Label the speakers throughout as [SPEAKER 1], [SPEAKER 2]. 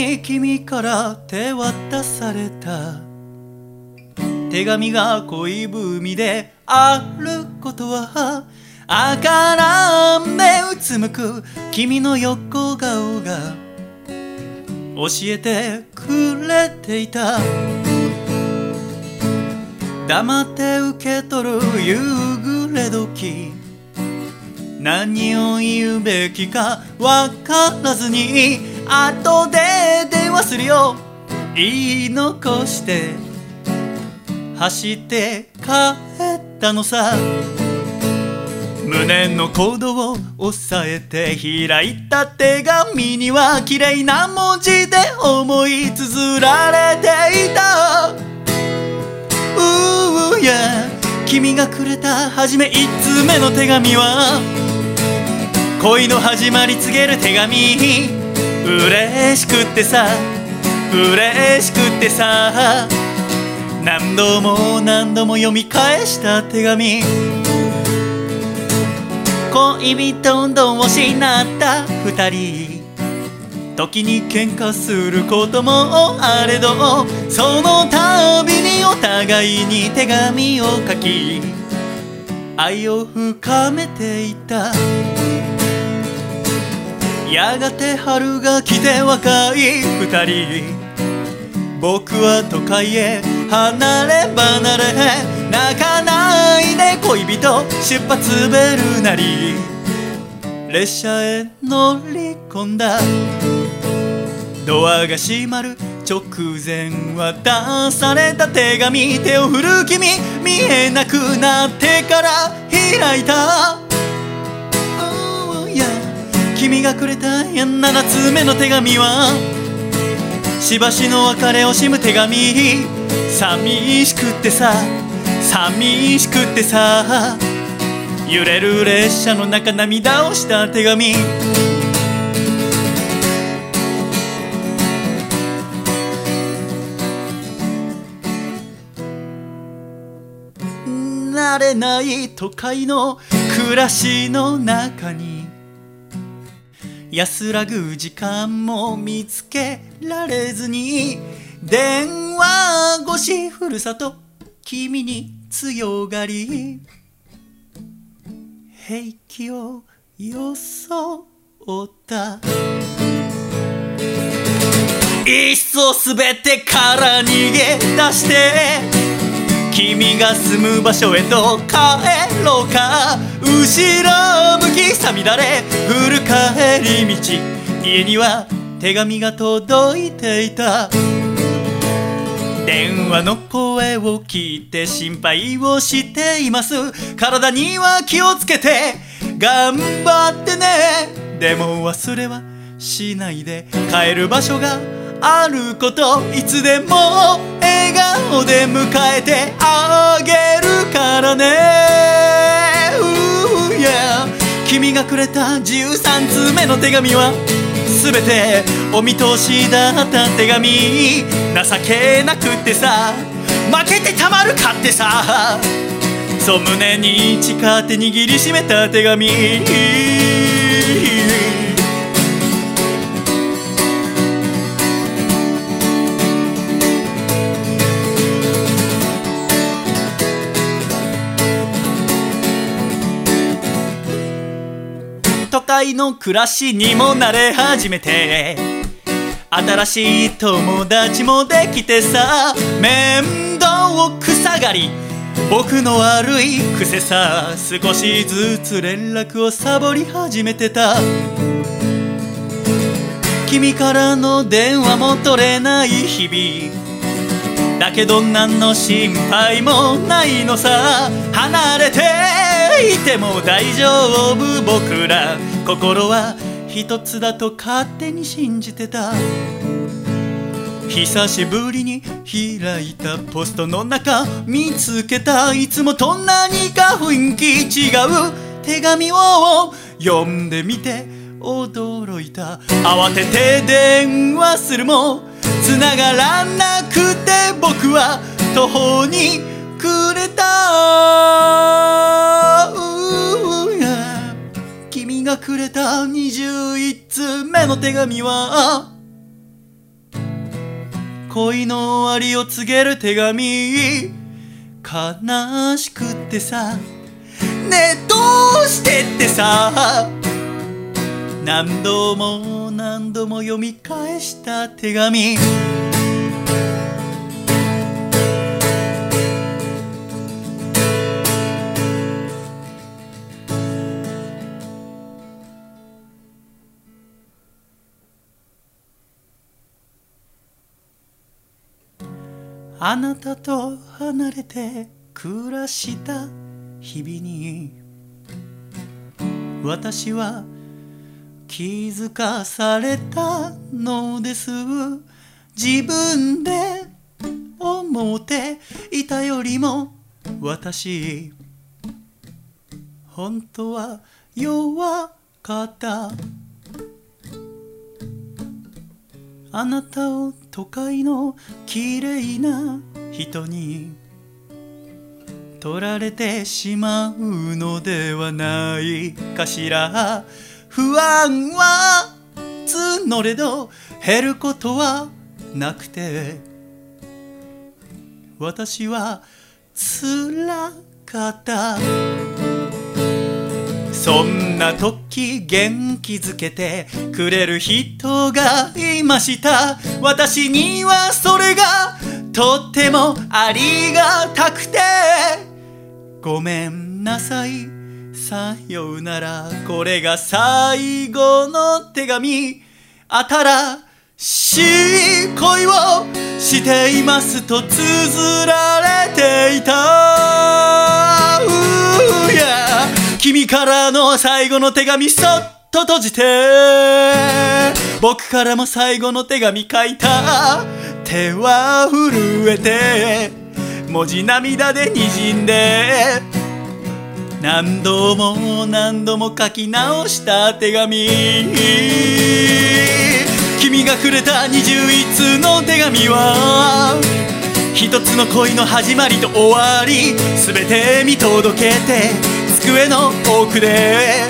[SPEAKER 1] に君から手渡された。手紙が恋文であることは赤らん。でうつむく君の横顔が教えてくれていた。黙って受け取る夕暮れ時。何を言うべきか分からずに後で電話するよ。言い残して。走って帰ったのさ。無念の行動を抑えて開いた手紙には綺麗な文字で思い綴られていた。うーや君がくれた初め一通目の手紙は。恋の始まり告げる手紙。嬉しくてさ嬉しくてさ何度も何度も読み返した手紙。恋人同士になった二人。時に喧嘩することもあれどその度にお互いに手紙を書き愛を深めていった。やがて春が来て若い二人。僕は都会へ離れ離れ。泣かないで恋人出発ベルなり。列車へ乗り込んだ。ドアが閉まる直前渡された手紙。手を振る君見えなくなってから開いた、君がくれた7つ目の手紙はしばしの別れを惜しむ手紙。寂しくってさ寂しくってさ揺れる列車の中涙をした手紙。慣れない都会の暮らしの中に安らぐ時間も見つけられずに電話越しふるさと君に強がり平気を装った。いっそすべてから逃げ出して君が住む場所へと帰ろうか。後ろ向きさみだれ降る帰り道。家には手紙が届いていた。電話の声を聞いて心配をしています。体には気をつけて。頑張ってね。でも忘れはしないで。帰る場所があることいつでも笑顔で迎えてあげるからね、uh, yeah、君がくれた13通目の手紙は全てお見通しだった手紙。情けなくってさ。負けてたまるかってさ。そう胸に誓って握りしめた手紙。都会の暮らしにも慣れ始めて。新しい友達もできてさ。面倒を草刈り。僕の悪い癖さ。少しずつ連絡をサボり始めてた。君からの電話も取れない日々。だけど何の心配もないのさ。離れていても大丈夫。僕ら心は一つだと勝手に信じてた。久しぶりに開いたポストの中見つけたいつもと何か雰囲気違う。手紙を読んでみて驚いた。慌てて電話するも繋がらなくて僕は途方に暮れた君がくれた21通目の手紙は恋の終わりを告げる手紙悲しくってさ。ねえどうしてってさ。何度も何度も読み返した手紙。あなたと離れて暮らした日々に私は気づかされたのです。自分で思っていたよりも私本当は弱かった。あなたを都会の綺麗な人に取られてしまうのではないかしら。不安は募れど減ることはなくて私は辛かった。そんな時元気づけてくれる人がいました。私にはそれがとってもありがたくて。ごめんなさい。さようなら。これが最後の手紙。新しい恋をしていますと綴られていた。君からの最後の手紙そっと閉じて。僕からも最後の手紙書いた。手は震えて。文字涙でにじんで。何度も何度も書き直した手紙。君がくれた21通の手紙は一つの恋の始まりと終わり全て見届けて机の奥で。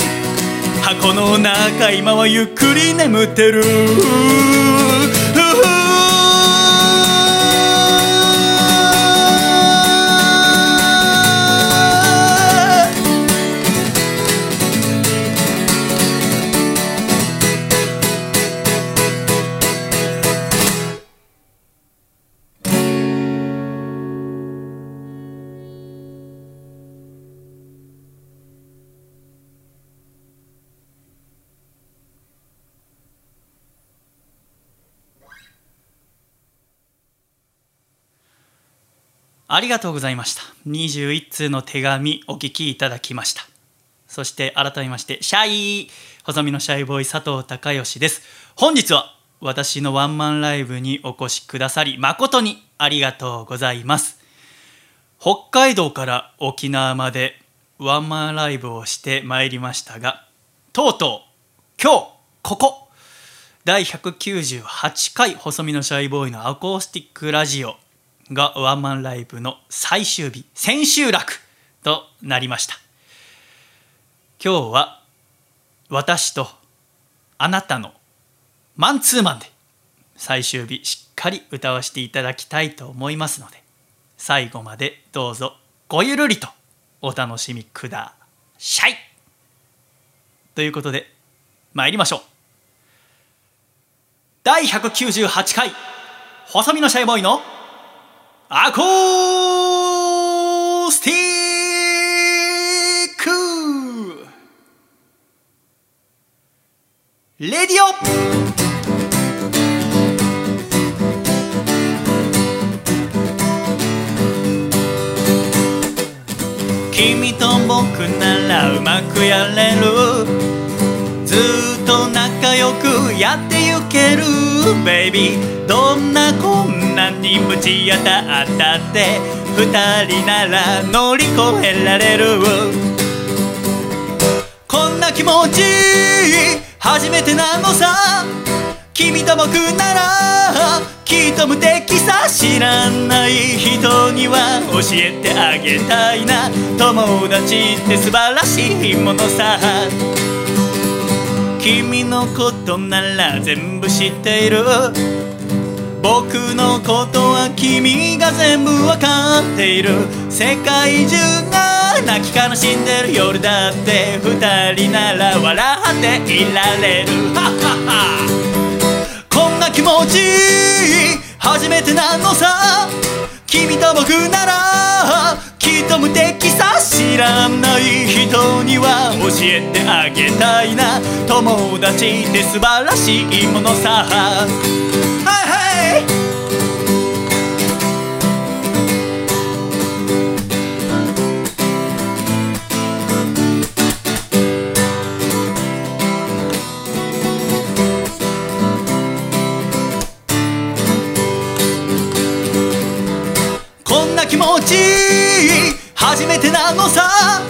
[SPEAKER 1] 箱の中今はゆっくり眠ってる。ありがとうございました。21通の手紙お聞きいただきました。そして改めまして、シャイ細身のシャイボーイ佐藤孝義です。本日は私のワンマンライブにお越しくださり誠にありがとうございます。北海道から沖縄までワンマンライブをしてまいりましたが、とうとう今日ここ第198回細身のシャイボーイのアコースティックラジオがワンマンライブの最終日千秋楽となりました。今日は私とあなたのマンツーマンで最終日しっかり歌わせていただきたいと思いますので最後までどうぞごゆるりとお楽しみください。ということで参りましょう。第198回細身のシャイボーイの「アコースティック。レディオ。君と僕ならうまくやれる。ずっと仲良くやってゆける。ベイビーどんな困難にぶち当たったって二人なら乗り越えられる。こんな気持ち初めてなのさ。君と僕ならきっと無敵さ知らない人には教えてあげたいな。友達って素晴らしいものさ。君のことなら全部知っている。僕のことは君が全部わかっている。世界中が泣き悲しんでる夜だって二人なら笑っていられる。ハッハこんな気持ち初めてなのさ。君と僕ならきっと無敵さ知らない人には教えてあげたいな。友達って素晴らしいものさ。はいこんな気持ち初めてなのさ。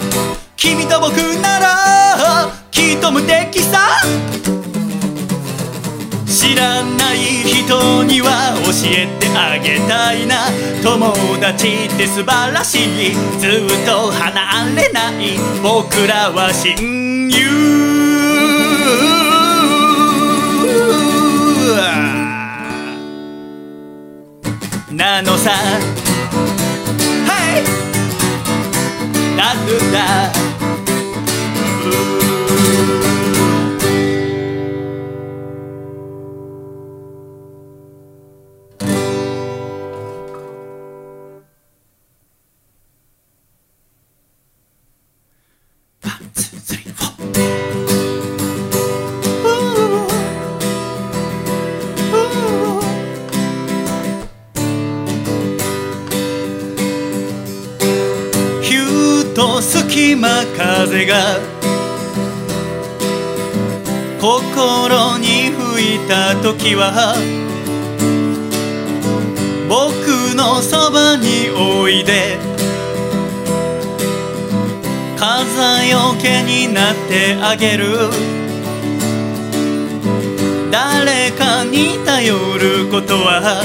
[SPEAKER 1] 君と僕ならきっと無敵さ。知らない人には教えてあげたいな。友達って素晴らしい。ずっと離れない僕らは親友。なのさ。はいラル隙間風が心に吹いた時は僕のそばにおいで風よけになってあげる。誰かに頼ることは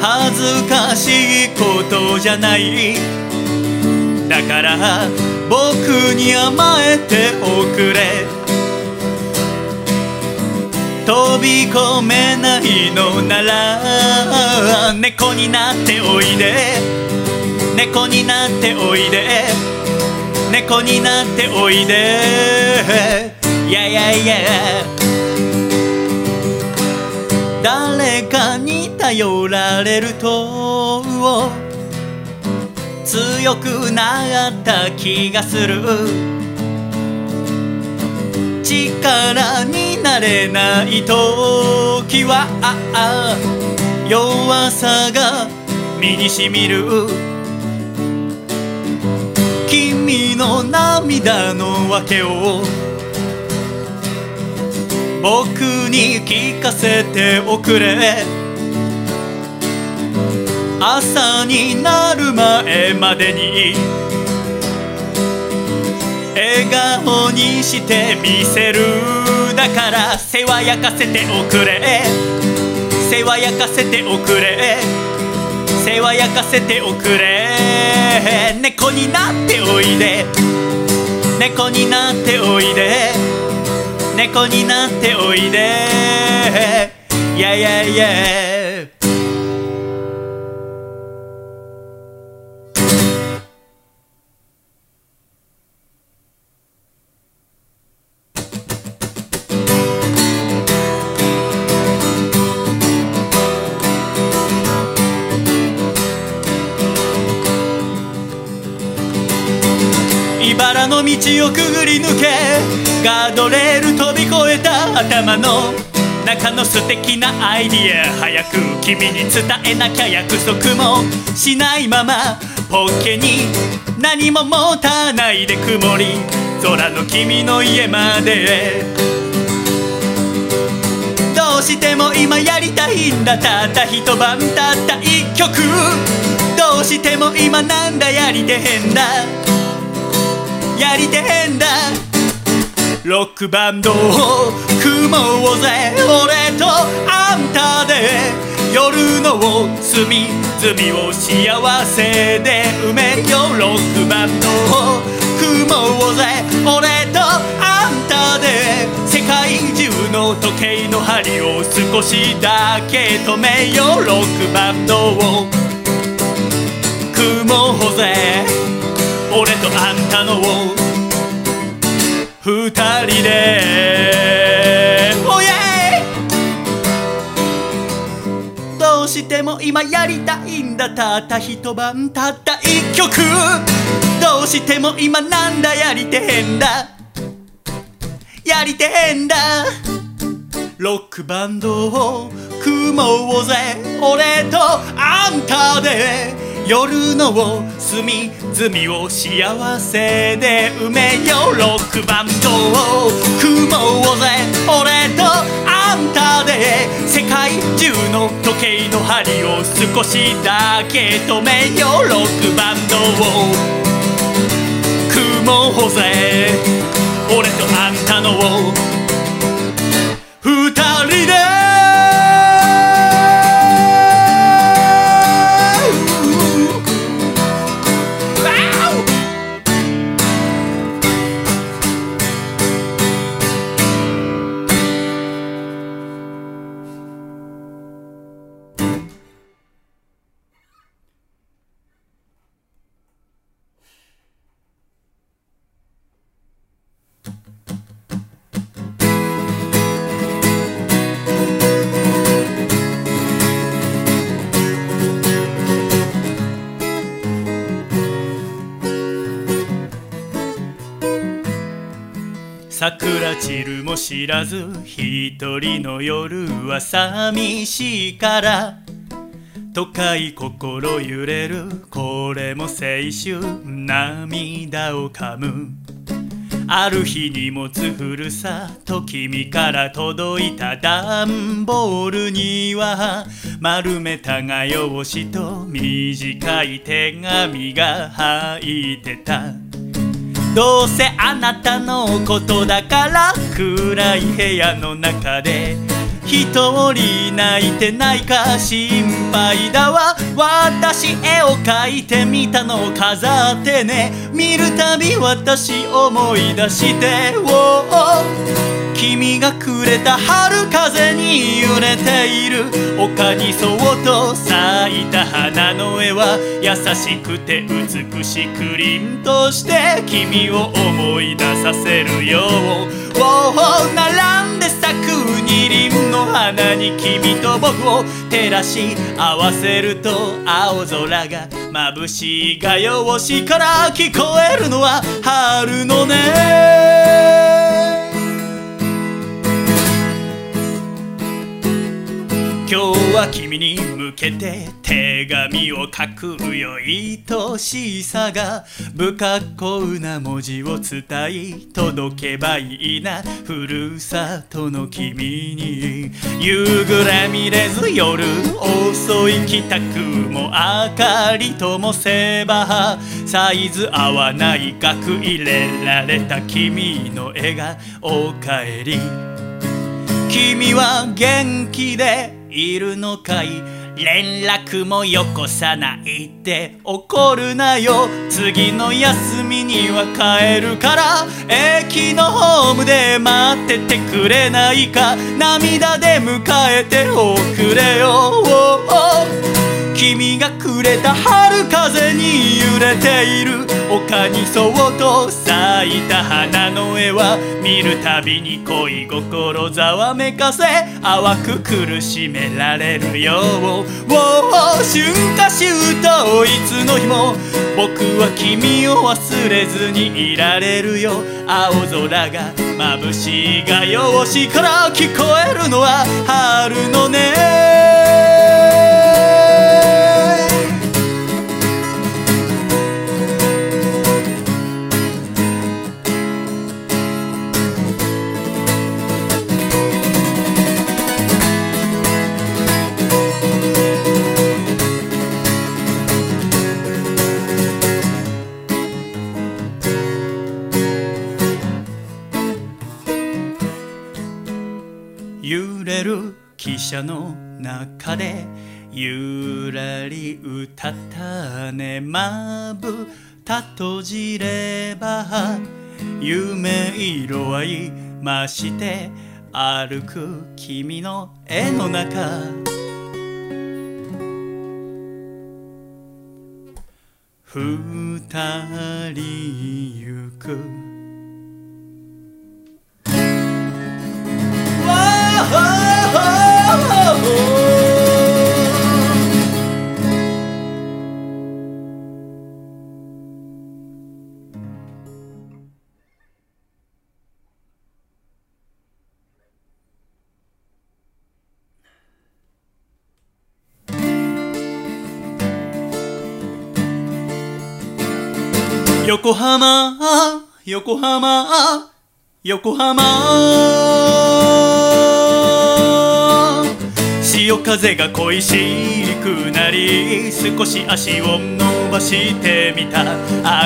[SPEAKER 1] 恥ずかしいことじゃない。だから僕に甘えておくれ。飛び込めないのなら猫になっておいで。猫になっておいで。猫になっておいで。いやいやいや誰かに頼られると強くなった気がする。力になれない時は弱さが身にしみる。君の涙の訳を僕に聞かせておくれ。朝になる前までに笑顔にしてみせるだから世話焼かせておくれ。世話焼かせておくれ。世話焼かせておくれ猫になっておいで。猫になっておいで。猫になっておいで。いやいやいや道をくぐり抜けガードレール飛び越えた頭の中の素敵なアイディア早く君に伝えなきゃ約束もしないままポッケに何も持たないで曇り空の君の家まで。どうしても今やりたいんだたった一晩たった一曲。どうしても今なんだやりてへんだ。やりてへんだ。ロックバンドを組もうぜ俺とあんたで夜の隅々を幸せで埋めようロックバンドを組もうぜ俺とあんたで世界中の時計の針を少しだけ止めよロックバンドを組もうぜ俺とあんたの二人で。おイどうしても今やりたいんだたった一晩たった一曲。どうしても今なんだやりてへんだ。やりてへんだ。ロックバンドを組もうぜ。俺とあんたで。夜の隅々を幸せで埋めようロックバンドを組もうぜ俺とあんたで世界中の時計の針を少しだけ止めようロックバンドを組もうぜ俺とあんたのも知らず一人の夜は寂しいから都会心揺れるこれも青春涙をかむ。ある日荷物ふるさと君から届いた段ボールには丸めた画用紙と短い手紙が入ってた。どうせあなたのことだから暗い部屋の中で一人泣いてないか心配だわ。私絵を描いてみたのを飾ってね。見るたび私思い出して君がくれた春風に揺れている。丘にそっと咲いた花の絵は優しくて美しく凛として君を思い出させるよう。並んで咲く二輪の花に君と僕を照らし合わせると青空が眩しい画用紙から聞こえるのは春の音。今日は君に向けて手紙を書くよ愛しさが不格好な文字を伝え届けばいいな。ふるさとの君に。夕暮れ見れず夜遅い帰宅も明かりともせばサイズ合わない額入れられた君の笑顔おかえり。君は元気でいるのかい？連絡もよこさないって怒るなよ。次の休みには帰るから。駅のホームで待っててくれないか。涙で迎えておくれよ。君がくれた春風に揺れている。丘にそっと咲いた花の絵は。見るたびに恋心ざわめかせ。淡く苦しめられるよ。春夏秋冬いつの日も僕は君を忘れずにいられるよ。青空が眩しいがよしから聞こえるのは春の音。汽車の中でゆらり歌ったね。まぶた閉じれば夢色合いまして歩く君の絵の中。二人行く。横浜横浜横浜。潮風が恋しくなり少し足を伸ばしてみた。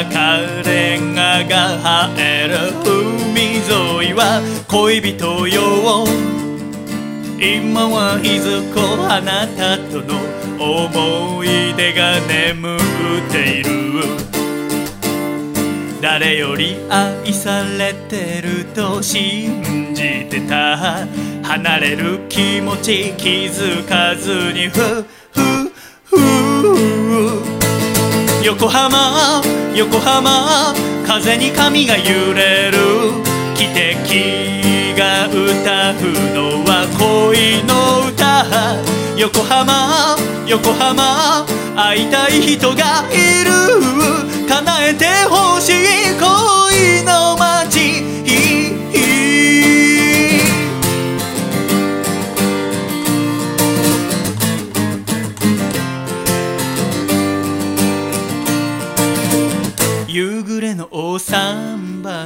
[SPEAKER 1] 赤レンガが生える海沿いは恋人よ。今はいずこあなたとの思い出が眠っている。誰より愛されてると信じてた。離れる気持ち気づかずにふふふ横浜横浜風に髪が揺れる。汽笛が歌うのは恋の歌。横浜横浜会いたい人がいる。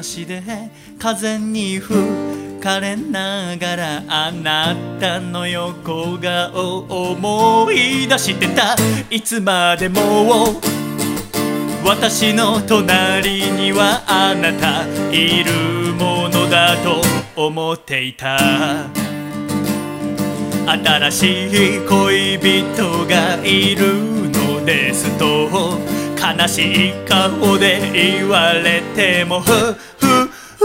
[SPEAKER 1] 桟橋で風に吹かれながらあなたの横顔を思い出してた。いつまでも私の隣にはあなたいるものだと思っていた。新しい恋人がいるのですと。悲しい顔で言われてもふふふ。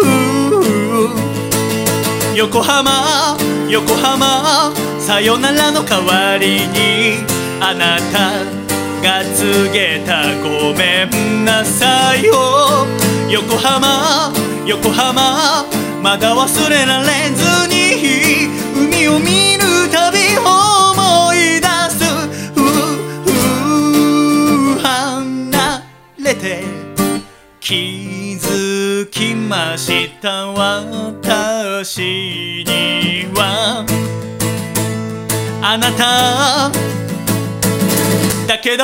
[SPEAKER 1] 横浜横浜さよならの代わりにあなたが告げたごめんなさいよ。横浜横浜まだ忘れられずに海を見れて気づきました。私にはあなた。だけど。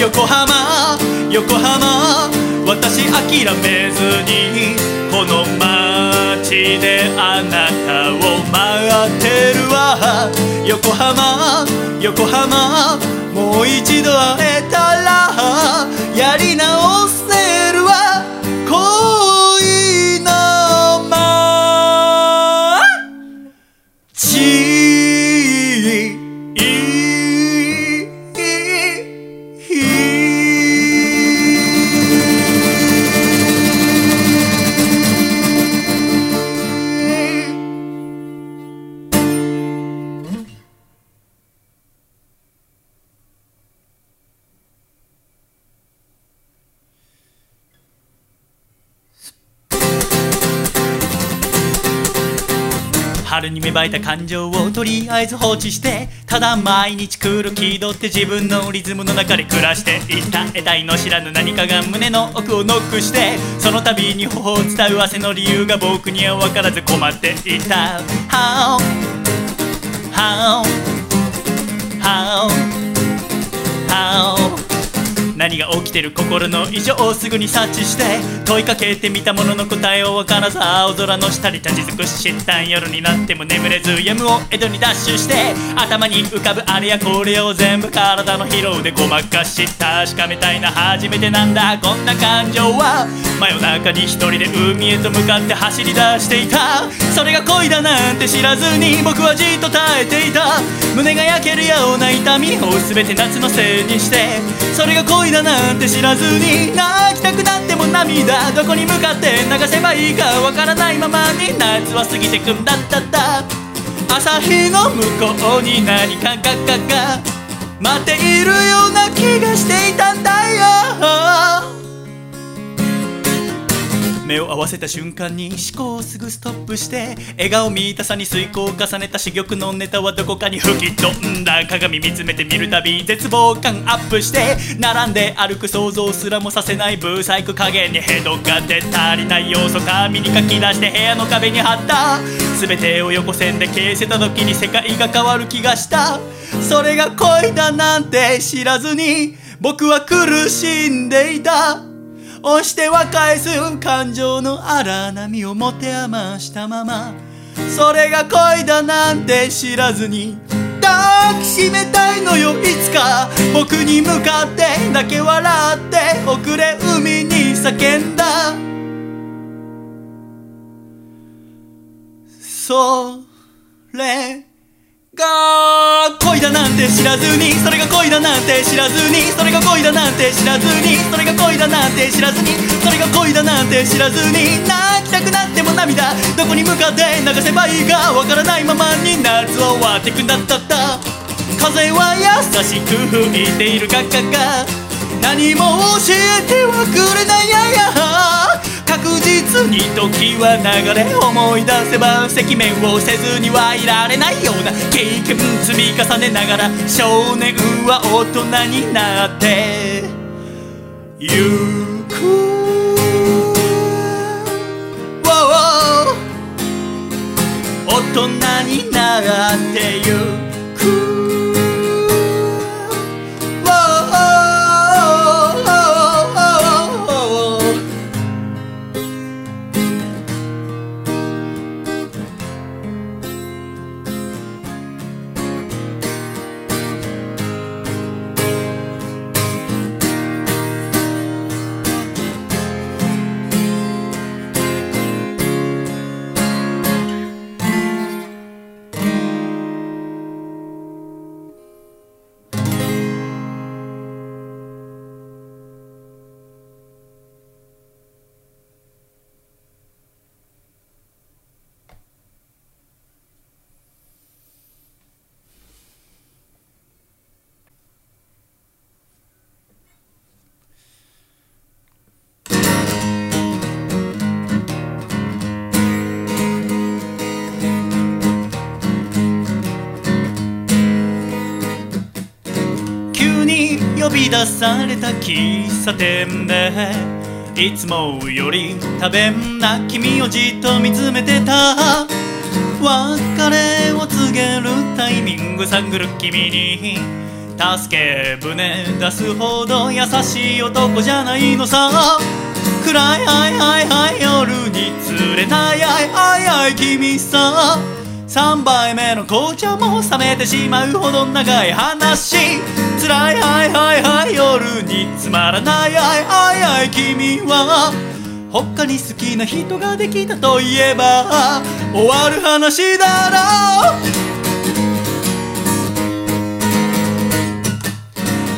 [SPEAKER 1] 横浜。横浜。私諦めずに。この街であなたを待ってるわ。横浜横浜もう一度会えたらやり直す。春に芽生えた感情をとりあえず放置してただ毎日来る気取って自分のリズムの中で暮らしていった得体の知らぬ何かが胸の奥をノックしてその度に頬を伝う汗の理由が僕には分からず困っていた。How How How? How? 何が起きてる心の異常をすぐに察知して問いかけてみたものの答えを分からず青空の下に立ち尽くし知ったん夜になっても眠れずやむを江戸にダッシュして頭に浮かぶあれやこれを全部体の疲労でごまかし確かめたいな初めてなんだこんな感情は真夜中に一人で海へと向かって走り出していた。それが恋だなんて知らずに僕はじっと耐えていた。胸が焼けるような痛みを全て夏のせいにして。それが恋だなんて知らずに泣きたくなっても涙どこに向かって流せばいいかわからないままに夏は過ぎてくんだったった朝日の向こうに何かががが待っているような気がしていたんだよ。目を合わせた瞬間に思考をすぐストップして笑顔見たさに遂行を重ねた珠玉のネタはどこかに吹き飛んだ。鏡見つめてみるたび絶望感アップして並んで歩く想像すらもさせないブーサイク加減にヘドが出足りない要素紙に書き出して部屋の壁に貼った。全てを横線で消せた時に世界が変わる気がした。それが恋だなんて知らずに僕は苦しんでいた。押しては返す感情の荒波を持て余したまま。それが恋だなんて知らずに抱きしめたいのよいつか。僕に向かってだけ笑って遅れ海に叫んだ。それ。が恋だなんて知らずに。それが恋だなんて知らずに。それが恋だなんて知らずに。それが恋だなんて知らずにそれが恋だなんて知らずに泣きたくなっても涙。どこに向かって流せばいいかわからないままに夏は終わってくんだった。った風は優しく吹いているガッガッガ何も教えてはくれない。やや確実に時は流れ思い出せば赤面をせずにはいられないような経験積み重ねながら少年は大人になってゆく。大人になってゆく。出された喫茶店でいつもより多弁な君をじっと見つめてた。別れを告げるタイミング探る君に助け舟出すほど優しい男じゃないのさ。暗いはいはいはい夜に釣れないはいはいはい君さ。3杯目の紅茶も冷めてしまうほど長い話。辛いはいはいはい夜につまらないはいはいはい君は。他に好きな人ができたといえば終わる話だろう。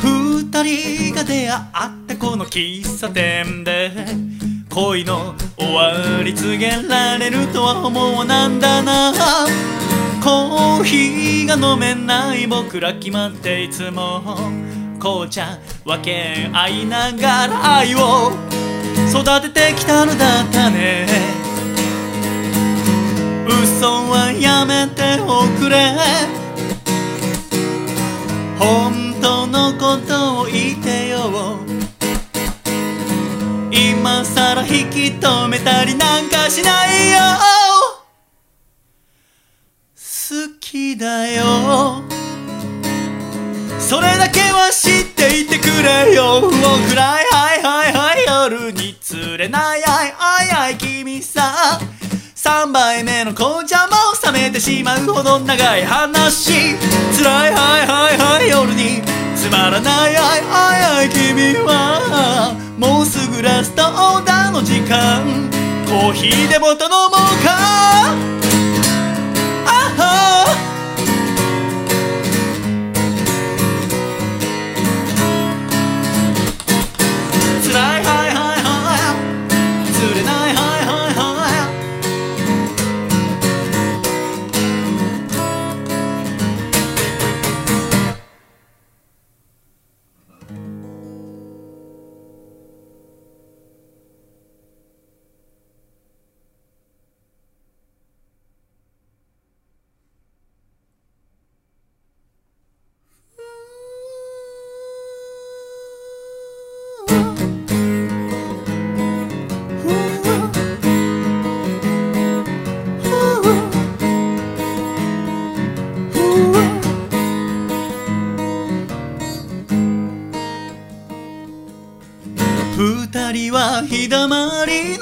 [SPEAKER 1] 二人が出会ったこの喫茶店で恋の終わり告げられるとは思わなんだな。コーヒーが飲めない僕ら決まっていつも紅茶分け合いながら愛を。育ててきたのだったね。嘘はやめておくれ。本当のことを言ってよ。今さら引き止めたりなんかしないよ。好きだよ。それだけは知っていてくれよ。暗いはいはいはい夜に釣れないはいはいはい君さ。3杯目の紅茶も冷めてしまうほど長い話。辛いはいはいはい夜につまらないあいあいはい君はもうすぐラストオーダーの時間。コーヒーでも頼もうか？あは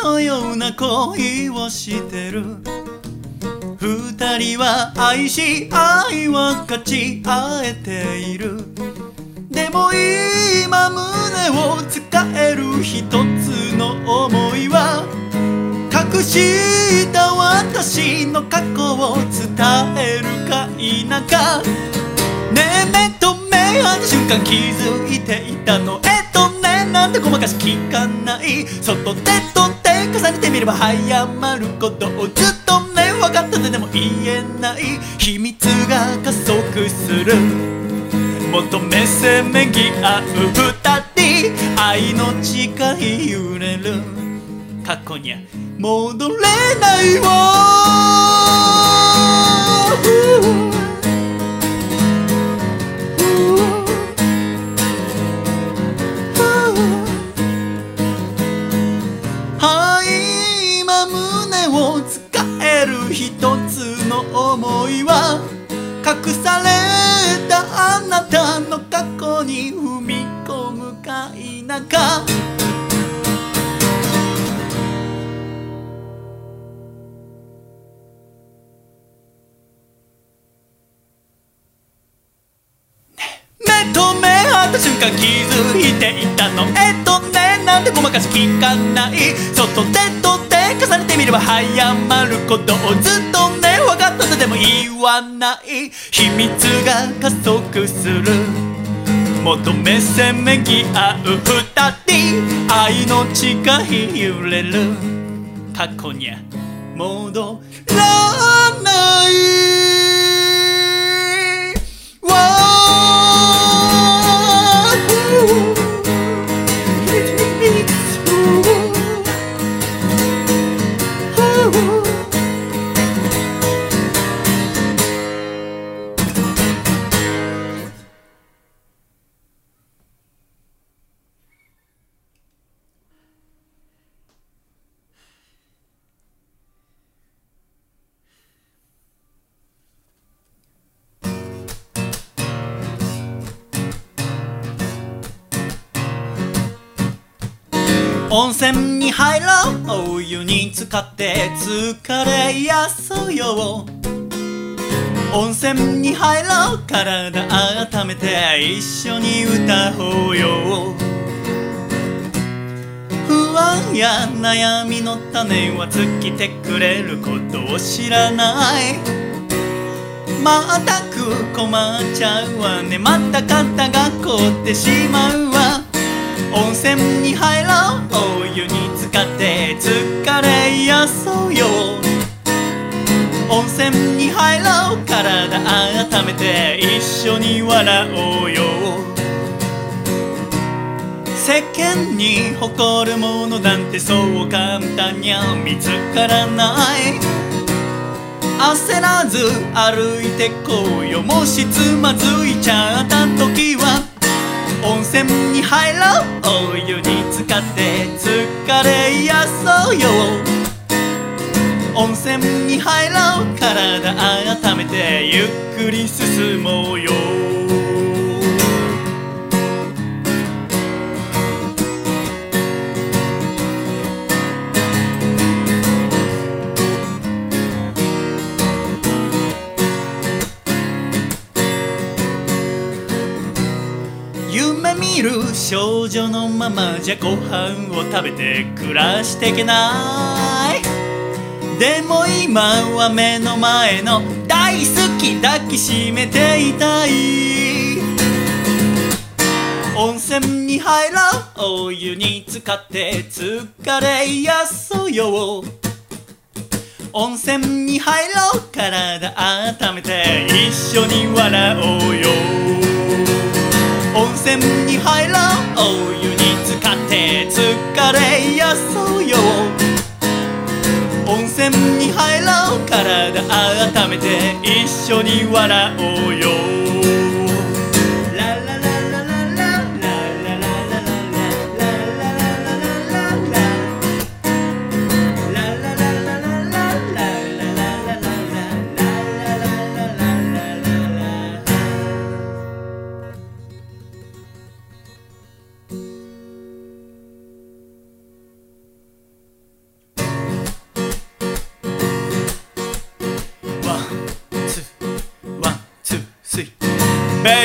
[SPEAKER 1] のような恋をしてる。二人は愛し愛は勝ち合えている。でも今胸を使える一つの思いは隠した私の過去を伝えるか否か。ねえ目と目合った瞬間気づいていたの。えっとねなんてごまかし聞かない。外でとって重ねてみれば早まることをずっとね分かったででも言えない秘密が加速する。求めせめぎ合う二人愛の誓い揺れる。過去には戻れないわ。を使える一つの思いは隠されたあなたの過去に踏み込むか否か。目と目った瞬間気づいていたの？えっとねなんでごまかし聞かない？外でとって重ねてみれば早まることをずっとね分かったとでも言わない？秘密が加速する。求めせめぎ合う二人。愛の誓い揺れる。過去に戻らない。温泉に入ろう。お湯に浸かって疲れやそうよ。温泉に入ろう。体温めて一緒に歌おうよ。不安や悩みの種は尽きてくれることを知らない。まったく困っちゃうわね。また肩が凍ってしまう。温泉に入ろう。お湯に浸かって疲れやそうよ。温泉に入ろう。体温めて一緒に笑おうよ。世間に誇るものなんてそう簡単には見つからない。焦らず歩いてこうよ。もしつまずいちゃった時は温泉に入ろう。お湯に浸かって疲れやそうよ。温泉に入ろう。体温めてゆっくり進もうよ。夢見る少女のままじゃご飯を食べて暮らしていけない。でも今は目の前の大好き抱きしめていたい。温泉に入ろう。お湯に浸かって疲れやそうよ。温泉に入ろう。体温めて一緒に笑おうよ。温泉に入ろう。お湯に浸かって疲れやそうよ。温泉に入ろう。体温めて一緒に笑おうよ。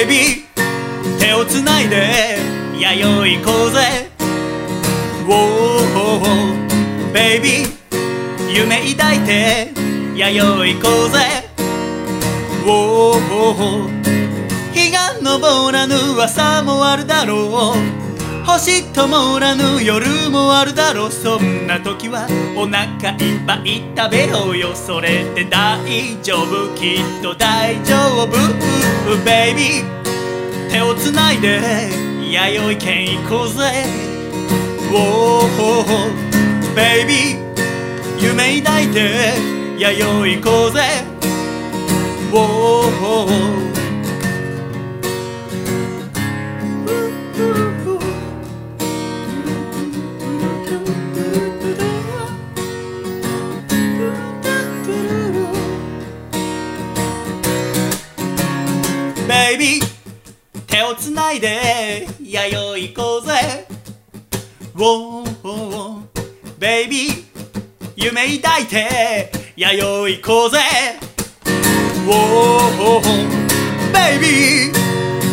[SPEAKER 1] ベビ手をつないで弥生行こうぜ。Whoa, ベイビー夢抱いて弥生行こうぜ。Whoa, 日が昇らぬ朝もあるだろう。星灯らぬ夜もあるだろうそんな時はお腹いっぱい食べようよそれで大丈夫きっと大丈夫ベイビー手をつないで弥生県行こうぜ。Whoa, ベイビー夢抱いて弥生行こうぜ。Whoa, Whoa, ベイビー夢抱いて弥生行こうぜ。Whoa, ベイビー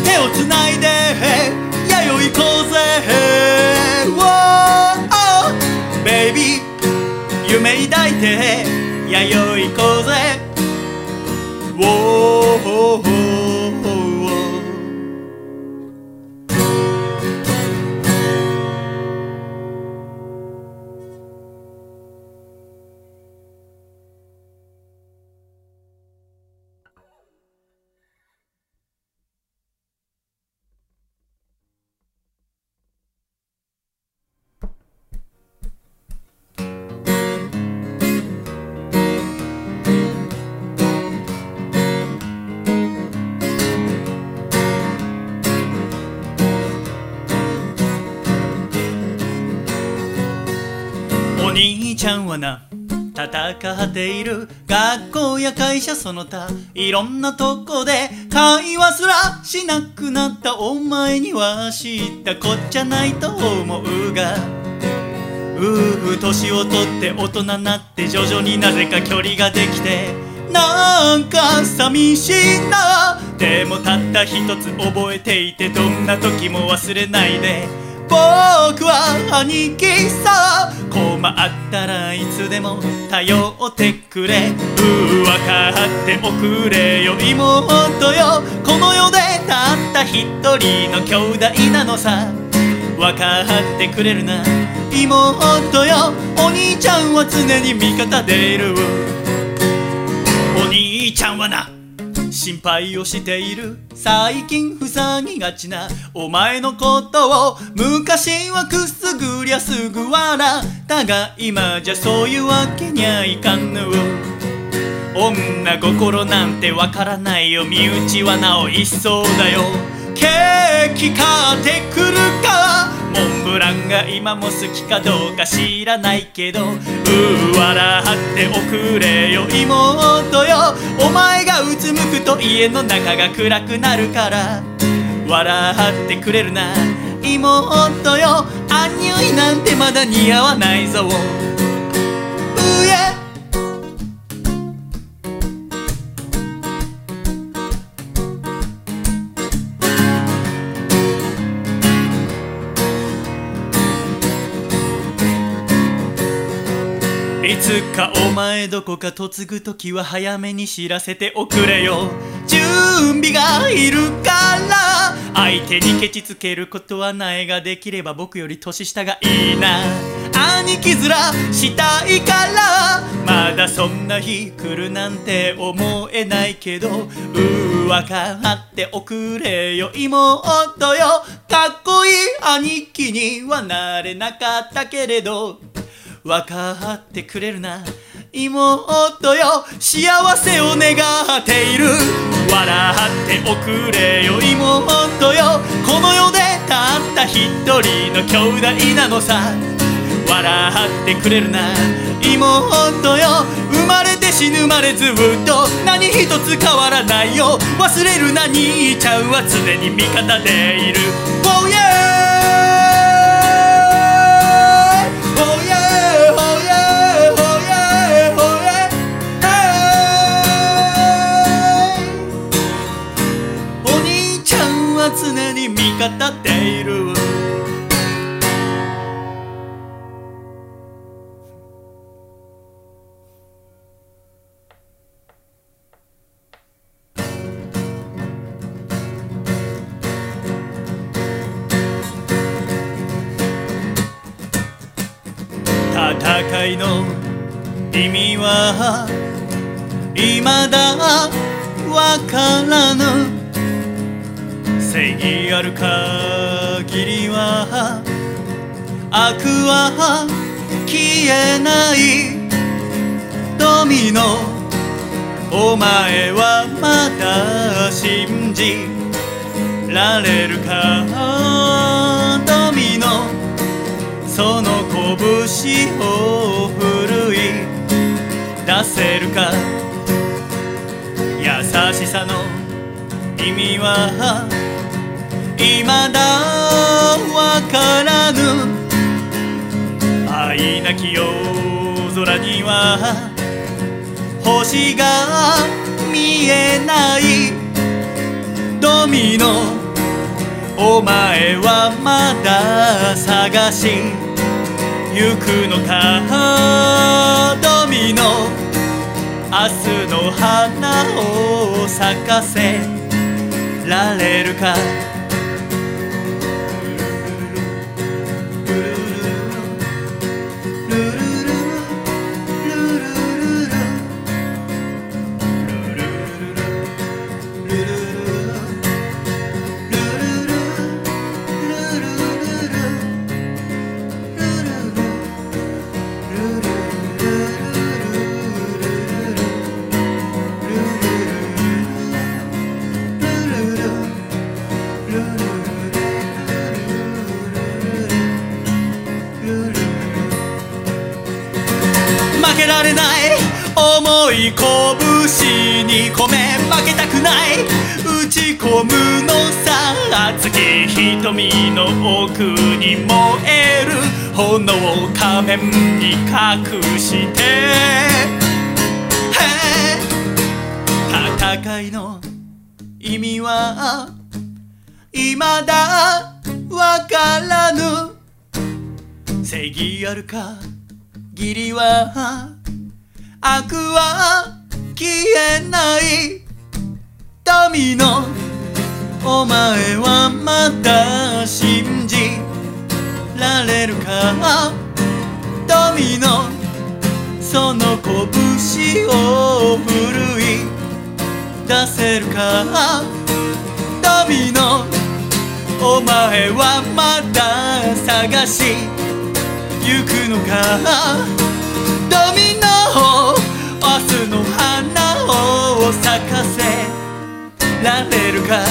[SPEAKER 1] 手をつないで弥生行こうぜ。Whoa, ベイビー夢抱いて弥生行こうぜ。はな。戦っている。学校や会社その他いろんなとこで会話すらしなくなったお前には知ったこっちゃないと思うが。うう年を取って大人になって徐々になぜか距離ができてなんか寂しいな。でもたった一つ覚えていてどんな時も忘れないで。僕は兄貴さ困ったらいつでも頼ってくれ。うわかっておくれよ。妹よ。この世でたった一人の兄弟なのさ。わかってくれるな。妹よ。お兄ちゃんは常に味方でいる。お兄ちゃんはな心配をしている。最近塞ぎがちな。お前のことを昔はくすぐりゃすぐ笑ったが今じゃそういうわけにゃいかんぬ女心なんてわからないよ。身内はなお一層だよ。ケーキ買ってくるか。モンブランが今も好きかどうか知らないけどうー笑っておくれよ。妹よ。お前がうつむくと家の中が暗くなるから。笑ってくれるな。妹よ。アンニュイなんてまだ似合わないぞ。うえかお前どこか嫁ぐ時は早めに知らせておくれよ。準備がいるから相手にケチつけることはないができれば僕より年下がいいな。兄貴面したいからまだそんな日来るなんて思えないけどうーわかっておくれよ。妹よ。かっこいい兄貴にはなれなかったけれど。わかってくれるな。妹よ幸せを願っている。笑っておくれよ妹よ。この世でたった一人の兄弟なのさ。笑ってくれるな。妹よ生まれて死ぬまでずっと。何一つ変わらないよ。忘れるな兄ちゃんは常に味方でいる。Oh yeah! る。戦いの意味は未だわからぬ。正義ある限りは悪は消えないドミノお前はまだ信じられるかドミノその拳を奮い出せるか優しさの意味は未だわからぬ。愛なき夜空には星が見えない。ドミノお前はまだ探し。行くのか？ドミノ明日の花を咲かせられるか？られない。重い拳に込め負けたくない。打ち込むのさ。熱き瞳の奥に燃える。炎を仮面に隠して。戦いの意味は未だわからぬ。正義あるか義理は悪は消えないドミノお前はまだ信じられるか？ドミノその拳を奮い出せるか？ドミノお前はまだ探し行くのか？ドミノ明日の花を咲かせられるか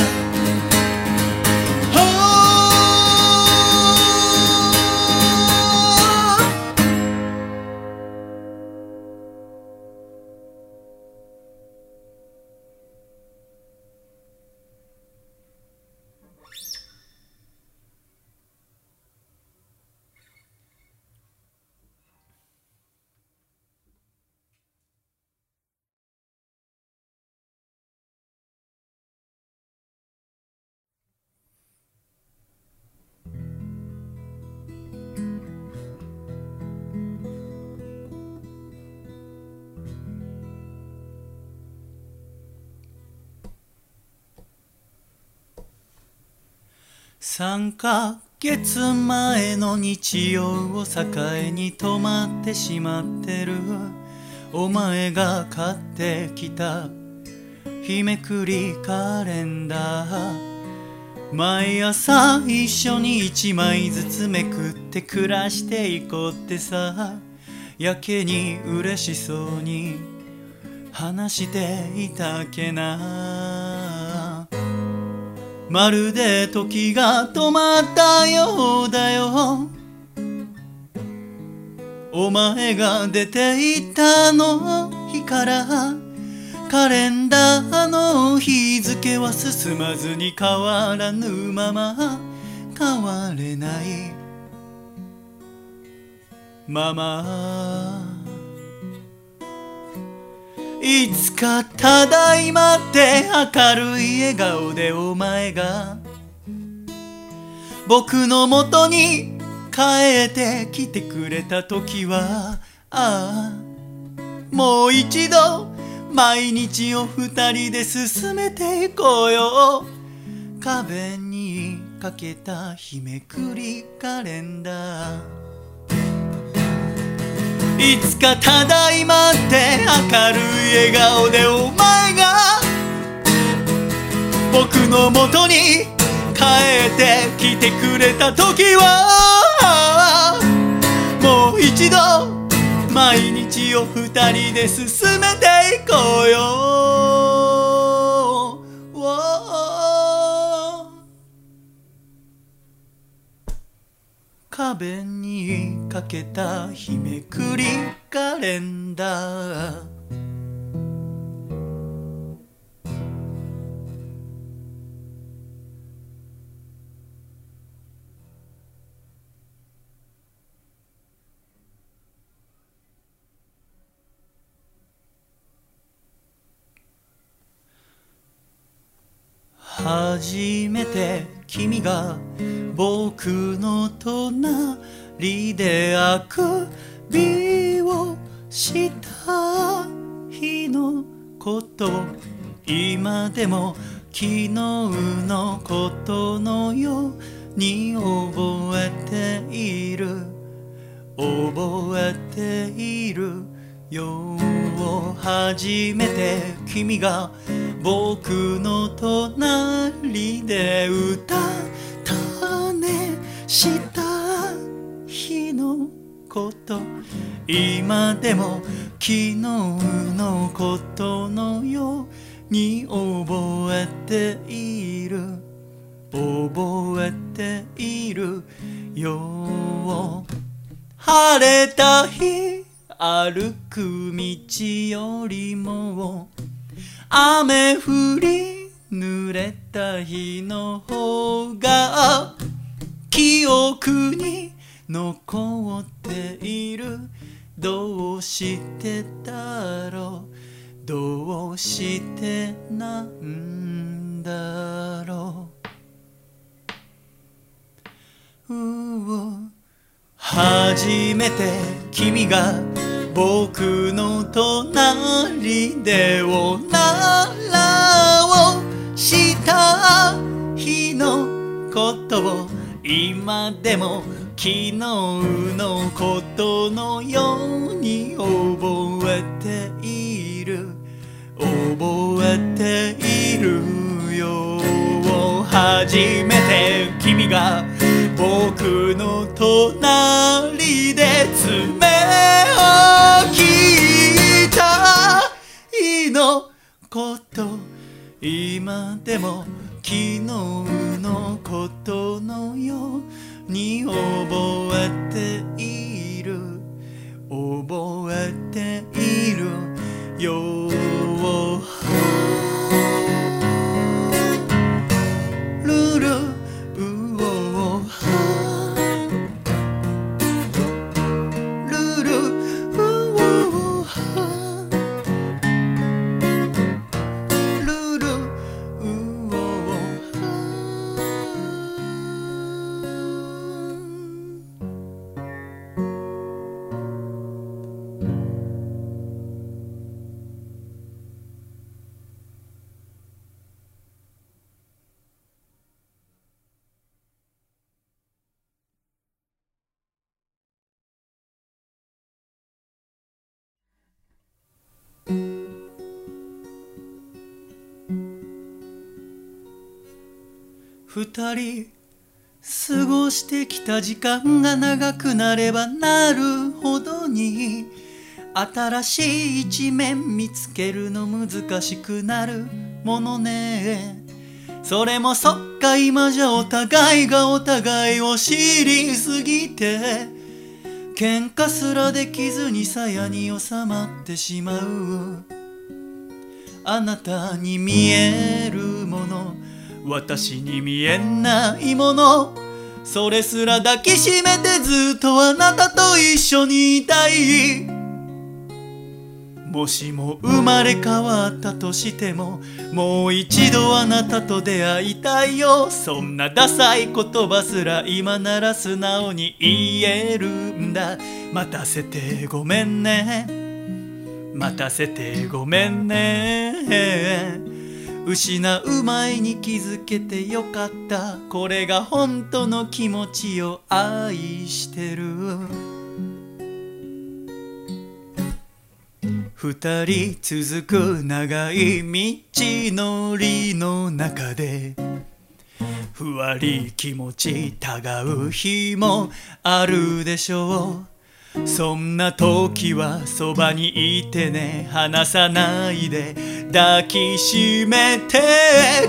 [SPEAKER 1] 3ヶ月前の日曜を境に止まってしまってる。お前が買ってきた。日めくりカレンダー。毎朝一緒に一枚ずつめくって暮らしていこうってさ。やけに嬉しそうに話していたけな。まるで時が止まったようだよ。お前が出て行ったの日からカレンダーの日付は進まずに変わらぬまま変われないまま。いつかただいまって明るい笑顔でお前が僕のもとに帰ってきてくれた時はああもう一度毎日を二人で進めていこうよ。壁にかけた日めくりカレンダー。いつかただいまって明るい笑顔でお前が僕のもとに帰ってきてくれた時はもう一度毎日を二人で進めていこうよ。壁にかけた日めくりカレンダー初めて君が僕の隣であくびをした日のこと今でも昨日のことのように覚えている。覚えている。よ初めて君が僕の隣で歌ったね。した日のこと。今でも昨日のことのように覚えている。覚えているよ晴れた日。歩く道よりも雨降り濡れた日の方が記憶に残っている。どうしてだろう？どうしてなんだろう？初めて君が僕の隣でおならをした日のことを今でも昨日のことのように覚えている。覚えているよ。初めて君が僕の隣で爪を切った日のこと今でも昨日のことのように覚えている。覚えている。よ二人過ごしてきた時間が長くなればなるほどに新しい一面見つけるの難しくなるものね。それもそっか今じゃお互いがお互いを知りすぎて喧嘩すらできずに鞘に収まってしまう。あなたに見える私に見えないもの。それすら抱きしめてずっとあなたと一緒にいたい。もしも生まれ変わったとしてももう一度あなたと出会いたいよ。そんなダサい言葉すら今なら素直に言えるんだ。待たせてごめんね。待たせてごめんね。失う前に気づけてよかった。これが本当の気持ちを愛してる。二人続く長い道のりの中でふわり気持ちたがう日もあるでしょう。そんな時はそばにいてね離さないで抱きしめて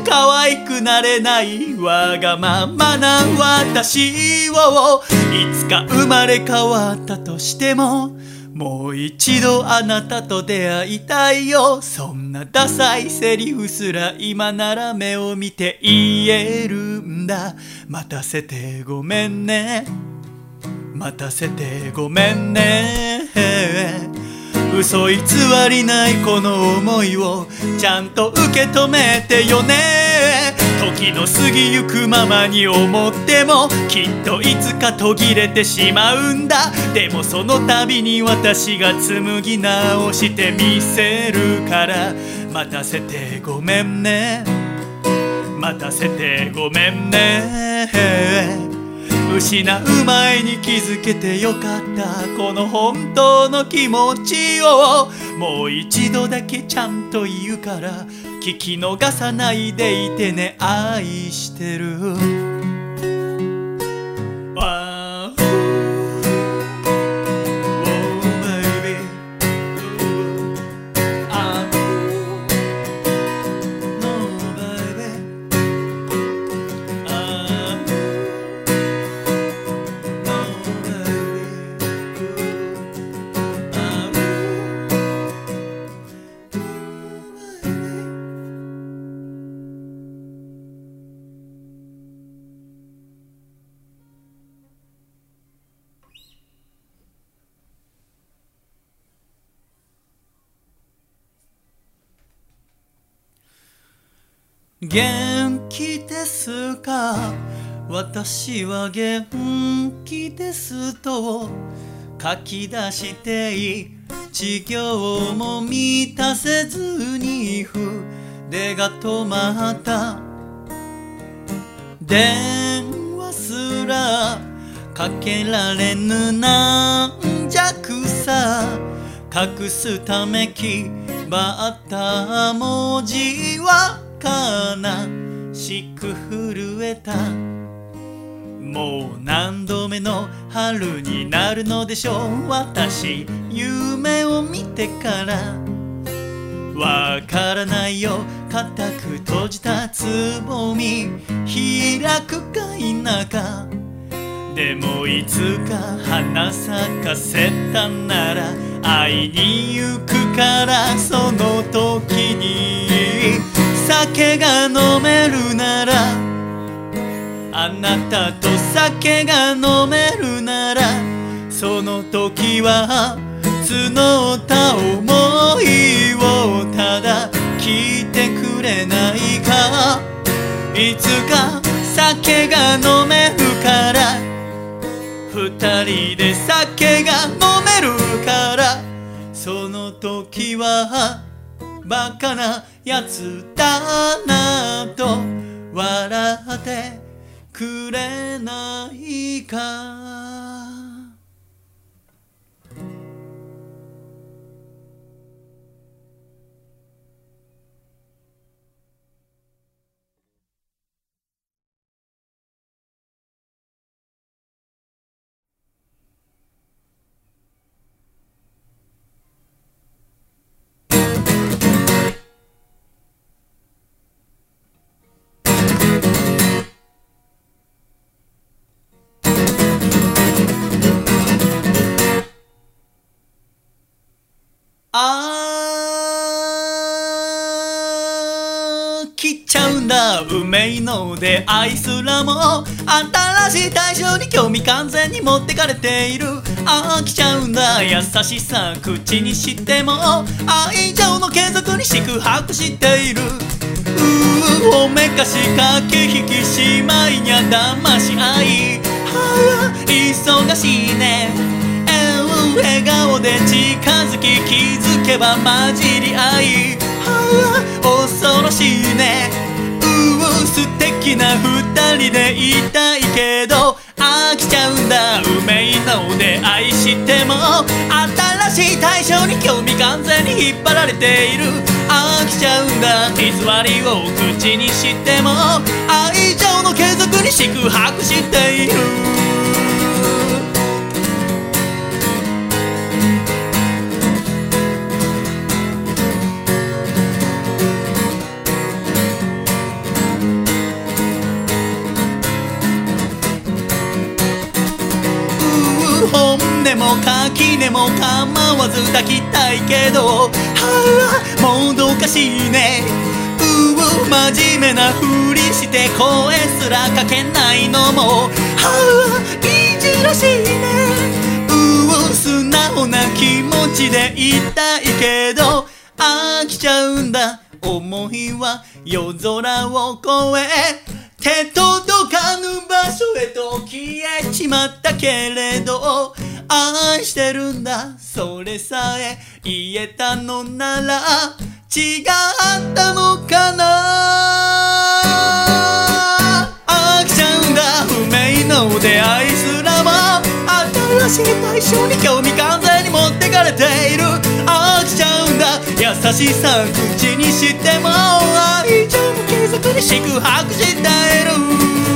[SPEAKER 1] 可愛くなれないわがままな私をいつか生まれ変わったとしてももう一度あなたと出会いたいよ。そんなダサいセリフすら今なら目を見て言えるんだ。待たせてごめんね。待たせてごめんね。嘘偽りないこの思いをちゃんと受け止めてよね。時の過ぎゆくままに思ってもきっといつか途切れてしまうんだ。でもその度に私が紡ぎ直してみせるから。待たせてごめんね。待たせてごめんね。失う前に気づけてよかった。この本当の気持ちをもう一度だけちゃんと言うから聞き逃さないでいてね。愛してる。元気ですか？私は元気ですと書き出して一行も満たせずに筆が止まった。電話すらかけられぬなんじゃくさ。隠すためきばった文字は悲しく震えた。もう何度目の春になるのでしょう。私夢を見てから。わからないよ。固く閉じたつぼみ開くか否か。でもいつか花咲かせたなら会いに行くからその時に。酒が飲めるならあなたと酒が飲めるならその時は募った思いをただ聞いてくれないか。いつか酒が飲めるから二人で酒が飲めるからその時はバカなやつだなと笑ってくれないか。の出会いすらも新しい対象に興味完全に持ってかれている。飽きちゃうんだ優しさ口にしても。愛情の継続に宿泊している。うーおめかし駆け引きしまいにゃ騙し合い。はあ忙しいね。笑顔で近づき気づけば混じり合い。はあ恐ろしいね。素敵な二人でいたいけど飽きちゃうんだ。運命の出会いしても新しい対象に興味完全に引っ張られている。飽きちゃうんだ。偽りを口にしても愛情の継続に四苦八苦している。本音も垣根も構わず抱きたいけど。はあもどかしいね。うう真面目なふりして声すらかけないのも。はあいじらしいね。うう素直な気持ちでいたいけど。飽きちゃうんだ。思いは夜空を越え。手届かぬ場所へと消えちまったけれど愛してるんだそれさえ言えたのなら違ったのかな。飽きちゃうんだ不明の出会いすらも新しい対象に興味完全に持ってかれている。飽きちゃうんだ優しさ口にしても愛情も継続に宿泊している。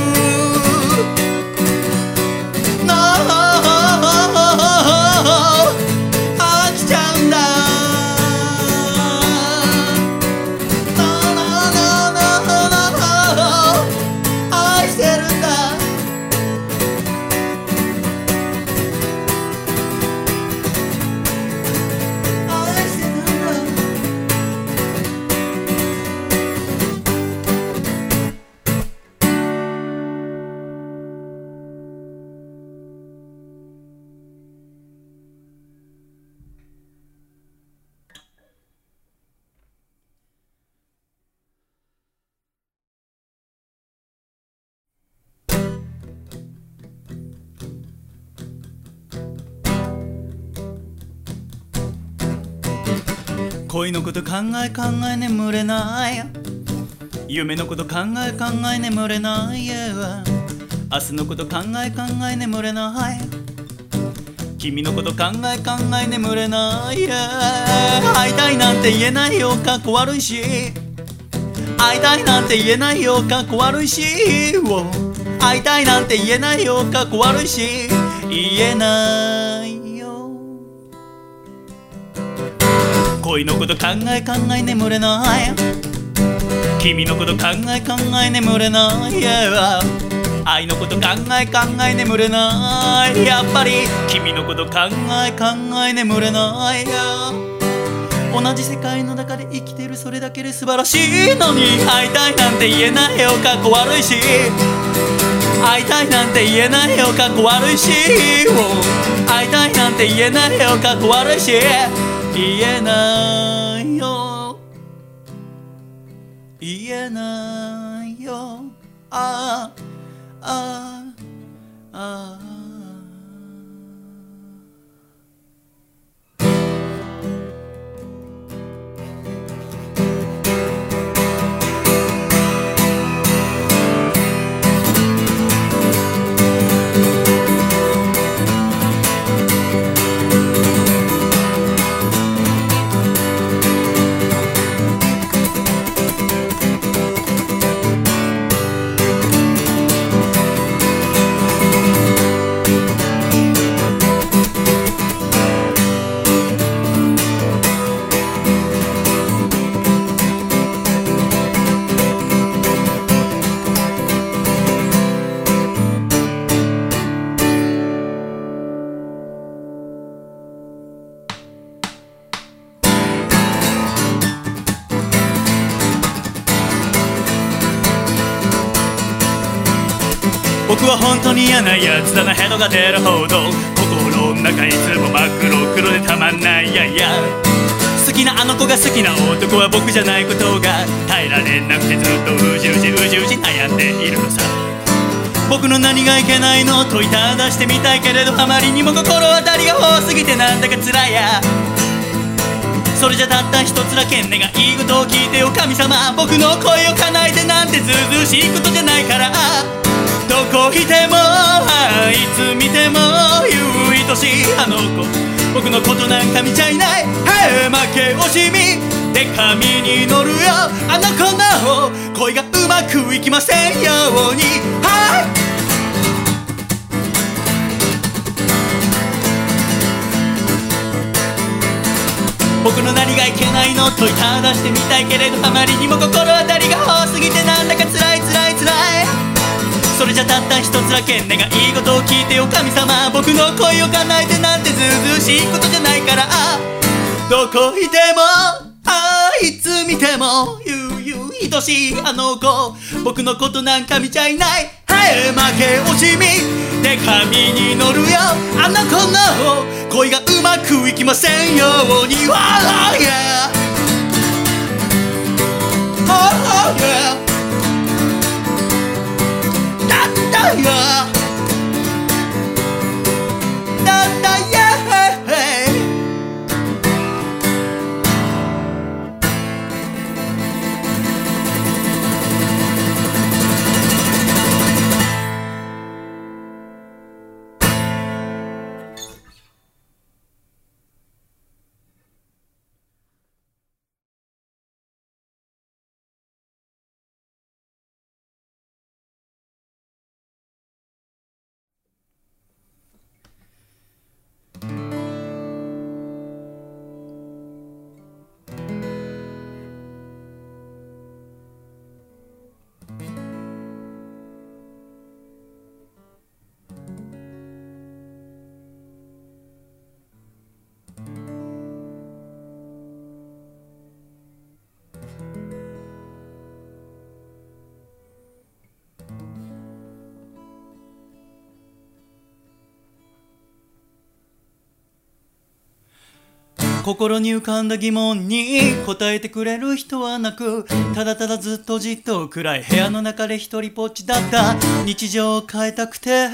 [SPEAKER 1] 恋のこと考え考え眠れない夢のこと考え考え眠れない明日のこと考え考え眠れない君のこと考え考え眠れない会いたいなんて言えないよ。かっこ悪いし。会いたいなんて言えないよ。かっこ悪いし。会いたいなんて言えないよ。かっこ悪いし。言えない。恋のこと考え考え眠れない君のこと考え考え眠れない yeah 愛のこと考え考え眠れないやっぱり君のこと考え考え眠れない yeah 同じ世界の中で生きてるそれだけで素晴らしいのに会いたいなんて言えないよ。かっこ悪いし。会いたいなんて言えないよ。かっこ悪いし。会いたいなんて言えないよ。かっこ悪いし。言えないよ。言えないよ。ああああ。あに嫌なやつだなヘドが出るほど心の中いつも真っ黒黒でたまんない。やいや。好きなあの子が好きな男は僕じゃないことが耐えられなくてずっとうじうじうじうじ悩んでいるのさ。僕の何がいけないの問いただしてみたいけれどあまりにも心当たりが多すぎてなんだか辛いや。それじゃたった一つだけ願い事を聞いてよ神様僕の声を叶えてなんてずうずうしいことじゃないから。どこいてもいつ見ても唯愛しいあの子。僕のことなんか見ちゃいない。へ負け惜しみ。で髪に乗るよ。あの子の恋がうまくいきませんように。はい。僕の何がいけないの問いただしてみたいけれどあまりにも心当たりが多すぎてなんだかそれじゃたった一つだけ願い事を聞いてよ神様。僕の恋を叶えてなんてずうずうしいことじゃないから。どこいてもあいつ見ても悠々愛しいあの子。僕のことなんか見ちゃいない。はい負け惜しみ。で髪に乗るよあの子の恋がうまくいきませんように。Oh yeah Oh yeah だったよ心に浮かんだ疑問に答えてくれる人はなくただただずっとじっと暗い部屋の中で一人ぽっちだった。日常を変えたくて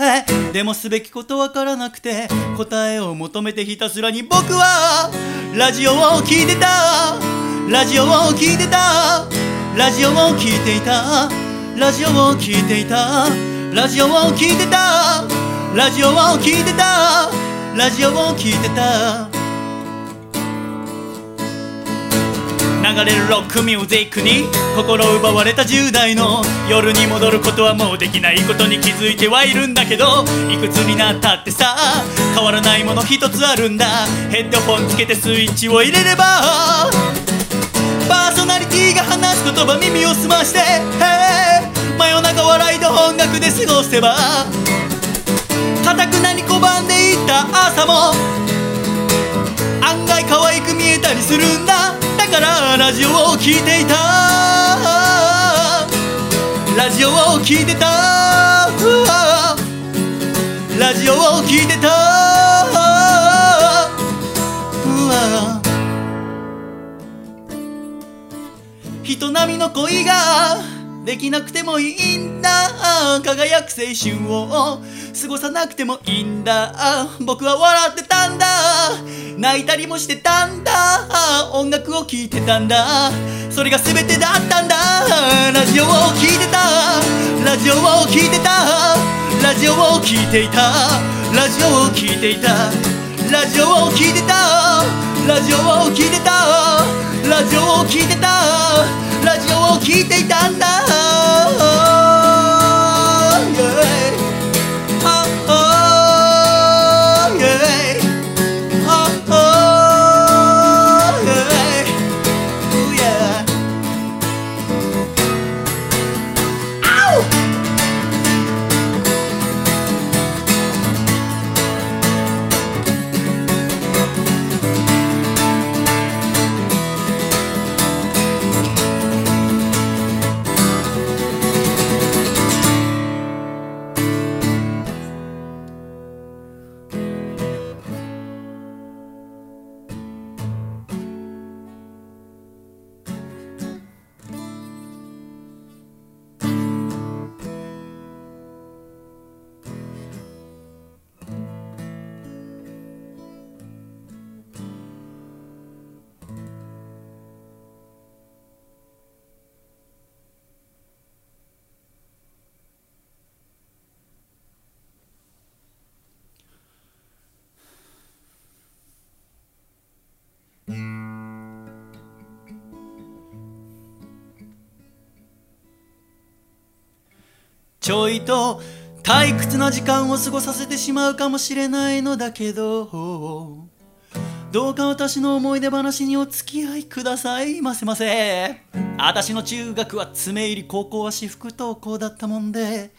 [SPEAKER 1] でもすべきことわからなくて答えを求めてひたすらに僕はラジオを聞いてた。ラジオを聞いてた。ラジオを聞いていた。ラジオを聞いていた。ラジオを聞いてた。ラジオを聞いてた。ラジオを聞いてた。流れるロックミュージックに心奪われた10代の夜に戻ることはもうできないことに気づいてはいるんだけどいくつになったってさ変わらないもの一つあるんだ。ヘッドホンつけてスイッチを入れればパーソナリティが話す言葉耳を澄まして真夜中笑いと音楽で過ごせばかたくなに拒んでいった朝も案外可愛く見えたりするんだ。だからラジオを聴いていた。ラジオを聴いてた。ラジオを聴いてた。人並みの恋ができなくてもいいんだ。輝く青春を。過ごさなくてもいいんだ。僕は笑ってたんだ。泣いたりもしてたんだ。音楽を聴いてたんだ。それが全てだったんだ。ラジオを聴いてた。ラジオを聴いてた。ラジオを聴いていた。ラジオを聴いていた。ラジオを聴いてた。ラジオを聴いてた。ラジオを聴いてた。ラジオを聴いていたんだ。ちょいと退屈な時間を過ごさせてしまうかもしれないのだけどどうか私の思い出話にお付き合いくださいませませ。私の中学は爪入り高校は私服登校だったもんで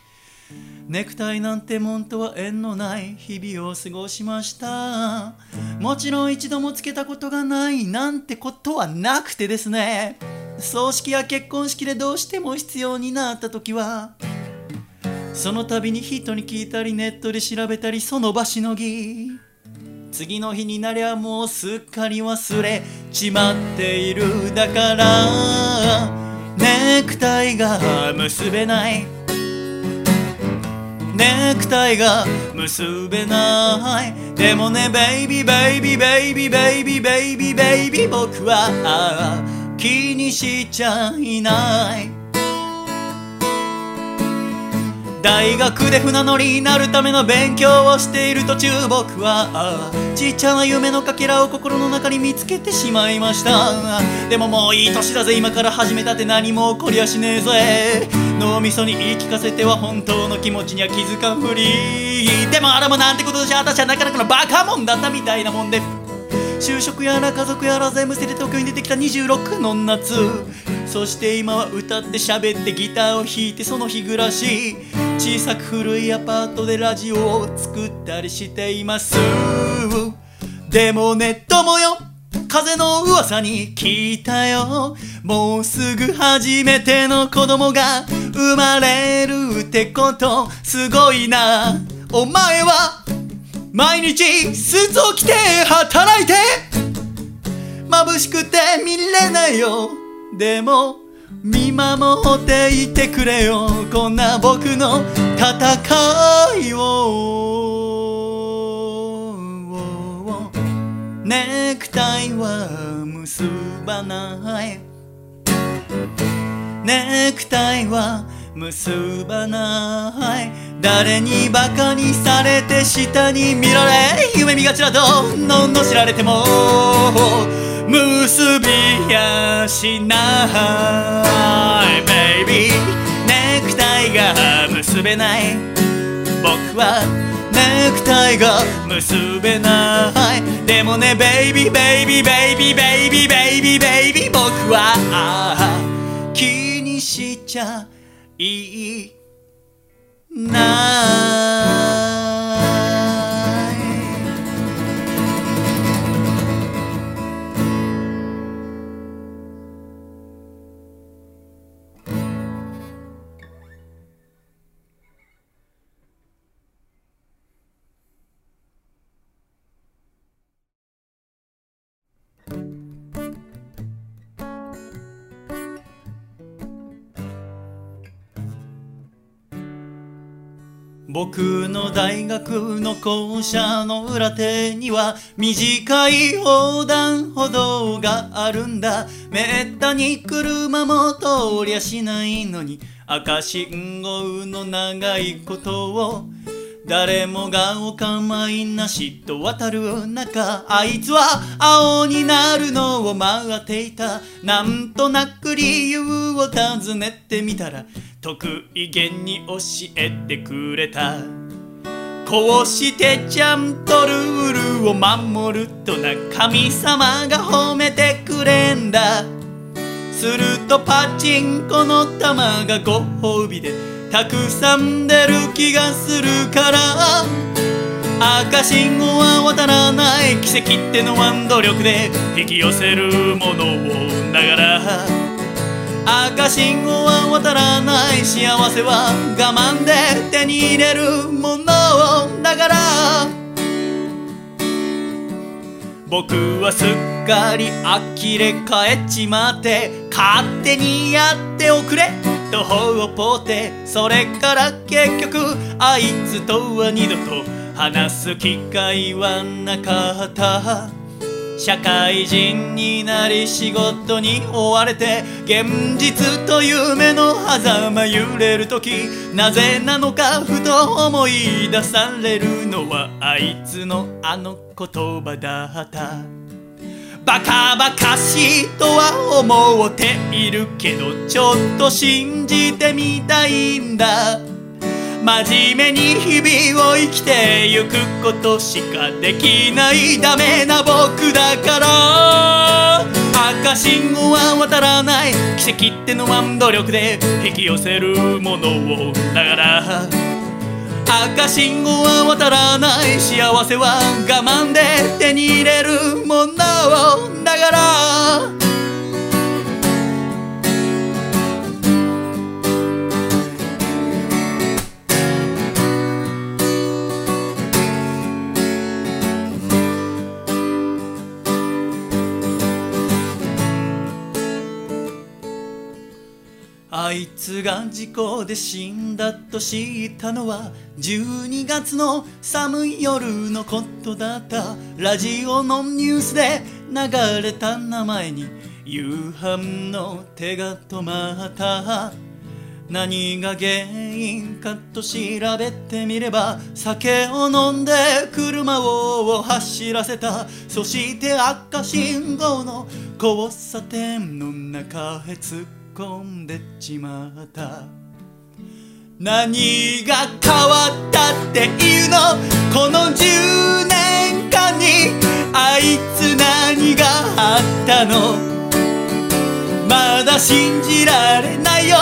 [SPEAKER 1] ネクタイなんてもんとは縁のない日々を過ごしました。もちろん一度もつけたことがないなんてことはなくてですね。葬式や結婚式でどうしても必要になった時はその度に人に聞いたりネットで調べたりその場しのぎ。次の日になりゃもうすっかり忘れちまっているだから。ネクタイが結べない。ネクタイが結べない。でもねベイビーベイビーベイビーベイビーベイビーベイビー僕は気にしちゃいない。大学で船乗りになるための勉強をしている途中僕はちっちゃな夢のかけらを心の中に見つけてしまいました。でももういい年だぜ今から始めたって何も起こりゃしねえぜ。脳みそに言い聞かせては本当の気持ちには気づかんふり。でもあらもなんてことじゃ私はなかなかのバカもんだったみたいなもんで。就職やら家族やら全部捨てて東京に出てきた26の夏。そして今は歌って喋ってギターを弾いてその日暮らし。小さく古いアパートでラジオを作ったりしています。でもネットもよ。風の噂に聞いたよ。もうすぐ初めての子供が生まれるってこと。すごいな。お前は毎日スーツを着て働いて眩しくて見れないよ。でも見守っていてくれよ。こんな僕の戦いを。ネクタイは結ばない。ネクタイは結ばない。誰にバカにされて下に見られ夢見がちだとのの知られても結びやしない。ベイビーネクタイが結べない。僕はネクタイが結べない。でもねベイビーベイビーベイビーベイビーベイビーベイビー僕は気にしちゃいい。な僕の大学の校舎の裏手には短い横断歩道があるんだ。めったに車も通りゃしないのに。赤信号の長いことを誰もがお構いなしと渡る中あいつは青になるのを待っていた。なんとなく理由を尋ねてみたら。得意げに教えてくれた。こうしてちゃんとルールを守るとな神様が褒めてくれんだ。するとパチンコの玉がご褒美でたくさん出る気がするから。赤信号は渡らない。奇跡ってのは努力で引き寄せるものをだから。赤信号は渡らない幸せは我慢で手に入れるものだから。僕はすっかり呆れ返っちまって勝手にやっておくれ。とほっぽってそれから結局あいつとは二度と話す機会はなかった。社会人になり仕事に追われて現実と夢の狭間揺れる時なぜなのかふと思い出されるのはあいつのあの言葉だった。バカバカしいとは思っているけどちょっと信じてみたいんだ。真面目に日々を生きてゆくことしかできないダメな僕だから。赤信号は渡らない。奇跡ってのは努力で引き寄せるものをだから。赤信号は渡らない。幸せは我慢で手に入れるものをだから。いつが事故で死んだと知ったのは12月の寒い夜のことだった。ラジオのニュースで流れた名前に夕飯の手が止まった。何が原因かと調べてみれば酒を飲んで車を走らせた。そして赤信号の交差点の中へ突っ込んでちまった。何が変わったっていうの？この10年間にあいつ何があったの？まだ信じられないよ。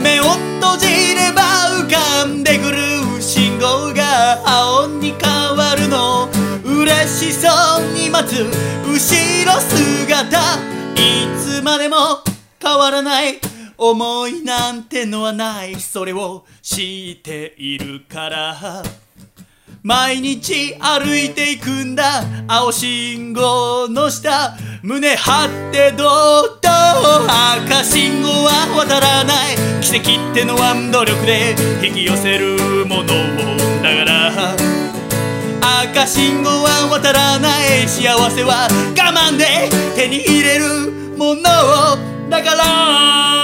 [SPEAKER 1] 目を閉じれば浮かんでくる信号が青に変わるの。嬉しそうに待つ後ろ姿。いつまでも変わらない思いなんてのはないそれを知っているから。毎日歩いていくんだ。青信号の下。胸張ってどうと。赤信号は渡らない。奇跡ってのは努力で。引き寄せるものをだから。赤信号は渡らない。幸せは我慢で手に入れるものを。だから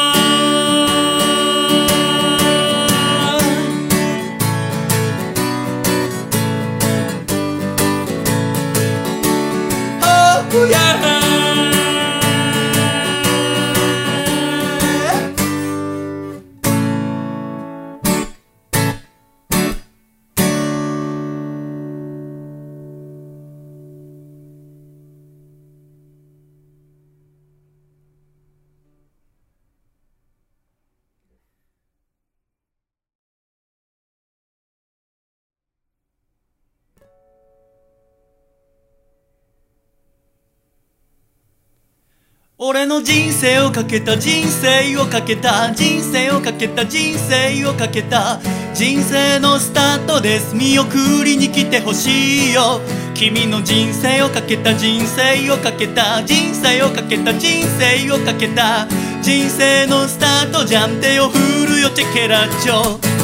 [SPEAKER 1] 俺の人生をかけた人生をかけた人生をかけた人生をかけた人生のスタートです見送りに来てほしいよ。君の人生をかけた人生をかけた人生をかけた人生をかけた人生のスタートじゃん。手を振るよチェケラッチョ。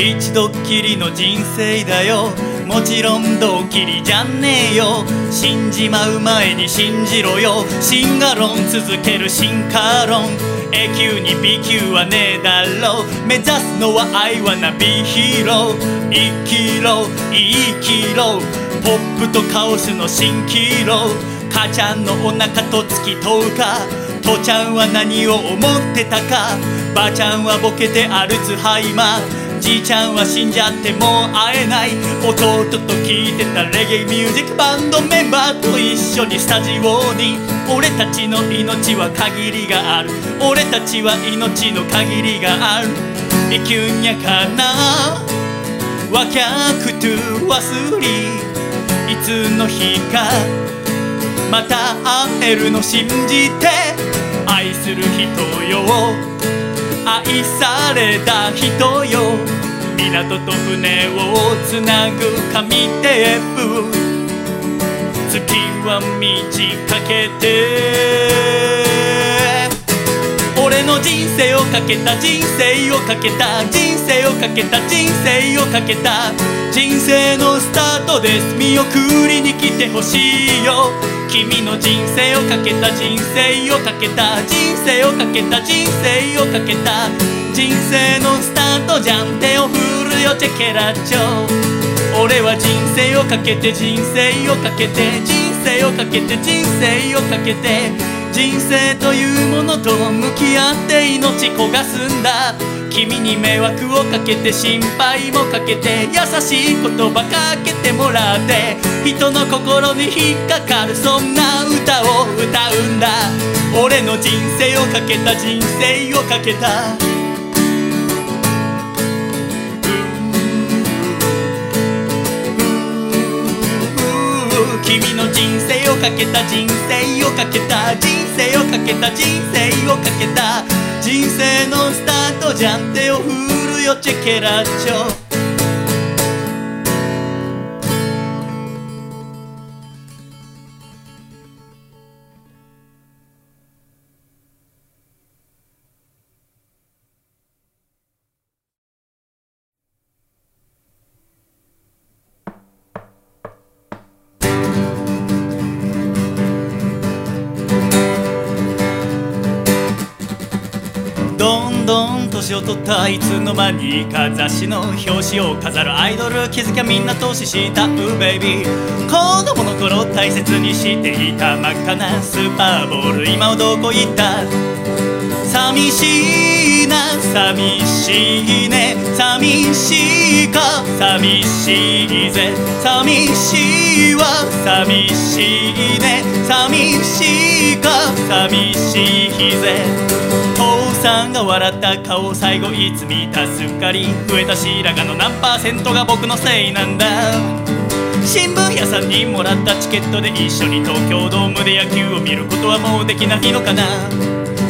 [SPEAKER 1] 一度きりの人生だよ。もちろんドッキリじゃねえよ。死んじまう前に信じろよ。進化論続ける進化論。A 級に B 級はねえだろ。う目指すのは愛はなビヒーロー。生きろ。生きろ。ポップとカオスの蜃気楼母ちゃんのお腹と突き問うか。父ちゃんは何を思ってたか。ばあちゃんはボケてアルツハイマー。じいちゃんは死んじゃってもう会えない。弟と聴いてたレゲエミュージックバンドメンバーと一緒にスタジオに。俺たちの命は限りがある。俺たちは命の限りがある。生きゅんやかな。わきゃくと忘れ。いつの日か。また会えるの信じて。愛する人よ。愛された人よ。港と船をつなぐ紙テープ。月は満ち欠けて。人生をかけた人生をかけた人生をかけた人生をかけた人生のスタートです見送りに来てほしいよ。君の人生をかけた人生をかけた人生をかけた人生をかけた人生のスタートじゃん手を振るよチェケラッチョ俺は人生をかけて人生をかけて人生をかけて人生をかけて。人生というものと向き合って命焦がすんだ。君に迷惑をかけて心配もかけて優しい言葉かけてもらって。人の心に引っかかるそんな歌を歌うんだ。俺の人生をかけた人生をかけた。君の人生をかけた人生をかけた人生をかけた人生をかけた人生のスタートじゃん手を振るよチェケラッチョを取ったいつの間にか雑誌の表紙を飾るアイドル気づきゃみんな投資した。うベイビー子供の頃大切にしていた真っ赤なスーパーボール。今はどこ行った？寂しいな。寂しいね。寂しいか？寂しいぜ。寂しいわ。寂しいね。寂しいか？寂しいぜ。さんが笑った顔最後いつ見たすっかり増えた白髪の何パーセントが僕のせいなんだ。新聞屋さんにもらったチケットで一緒に東京ドームで野球を見ることはもうできないのかな。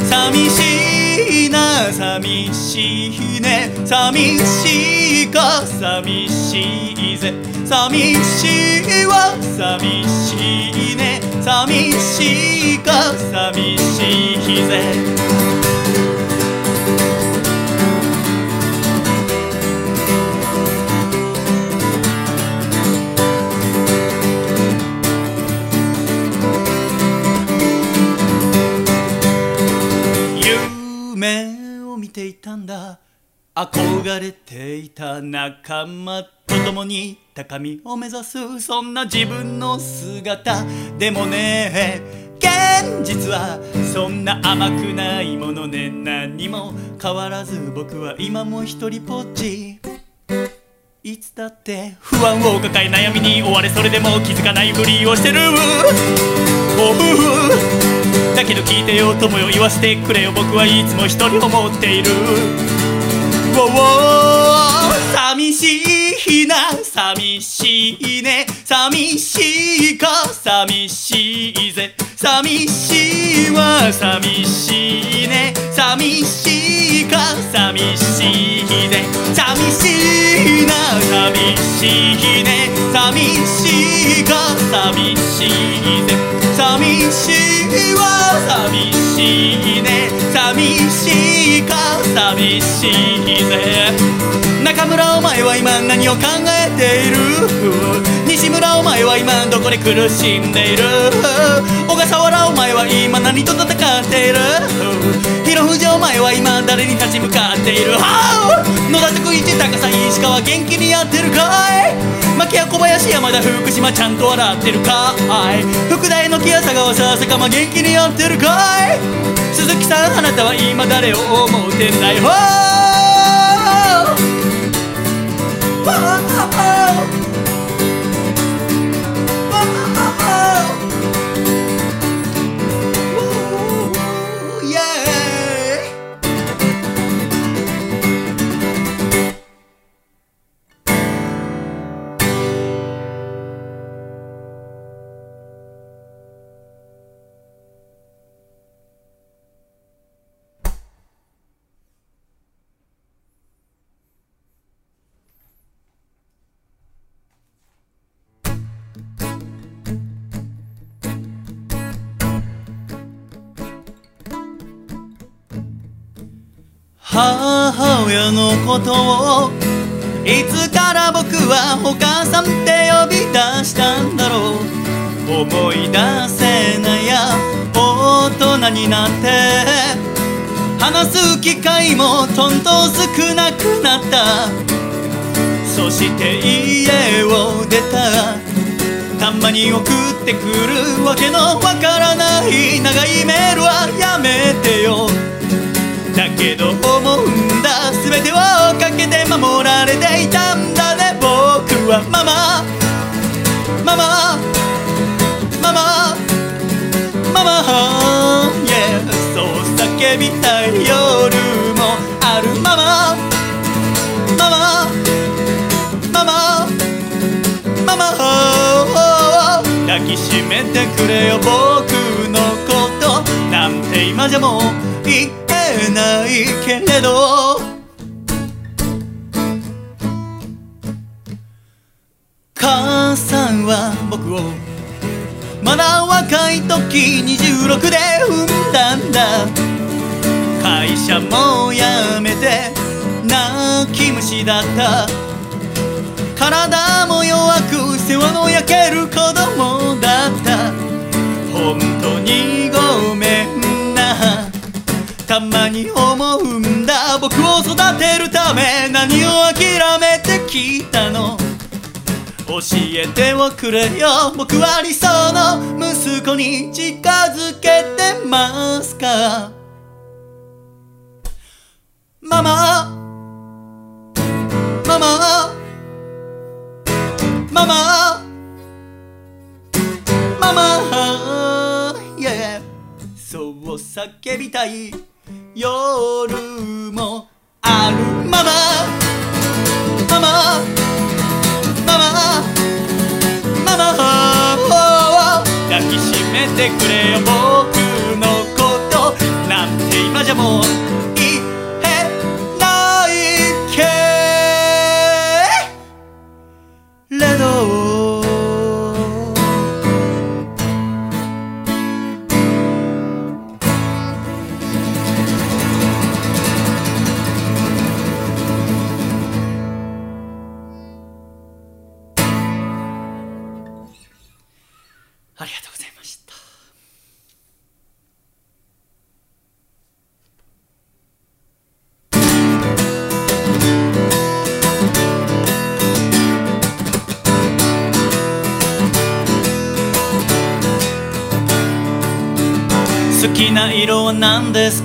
[SPEAKER 1] 寂しいな寂しいね。寂しいか寂しいぜ。寂しいわ寂しいね。寂しいか寂しいぜ。夢を見ていたんだ。憧れていた仲間と共に高みを目指すそんな自分の姿。でもね現実はそんな甘くないものね。何も変わらず僕は今も一人ぽっち。いつだって不安を抱え悩みに追われそれでも気づかないふりをしてる。おうだけど聞いてよ友よ言わせてくれよ。僕はいつも一人思っている。おお寂しい。な寂しいね。寂しいか？寂しいぜ。寂しいわ。寂しいね。寂しいか？寂しいぜ。寂しいな。寂しいね。寂しいか？寂しいぜ。寂しいわ。寂しいね。寂しいか？寂しいぜ。中村お前は今何を考えている？西村お前は今どこで苦しんでいる？小笠原お前は今何と戦っている？広藤お前は今誰に立ち向かっている？野田徳一高さ石川元気にやってるかい？牧屋小林山田福島ちゃんと笑ってるかい？福大の木屋佐川さ坂間元気にやってるかい？鈴木さんあなたは今誰を思ってんだよ oh, oh. 母親のことをいつから僕はお母さんって呼び出したんだろう。思い出せないや大人になって話す機会もとんと少なくなったそして家を出たたまに送ってくるわけのわからない長いメールはやめてよだけど思うんだ。全てをかけて守られていたんだね。僕はママ。ママ。ママ。ママ。Yeah そう叫びたい夜もあるママ。ママ。ママ。ママ。抱きしめてくれよ僕のこと。なんて今じゃもう言えないけれど。母さんは僕をまだ若い時26で産んだんだ。会社も辞めて泣き虫だった。体も弱く世話の焼ける子供だった。本当にたまに思うんだ。僕を育てるため何を諦めてきたの？教えておくれよ。僕は理想の息子に近づけてますか？ママ。ママ。ママ。ママ。Yeah そう叫びたい。夜もあるままママ。ママ。ママ。抱きしめてくれよ僕のこと。なんて今じゃもう。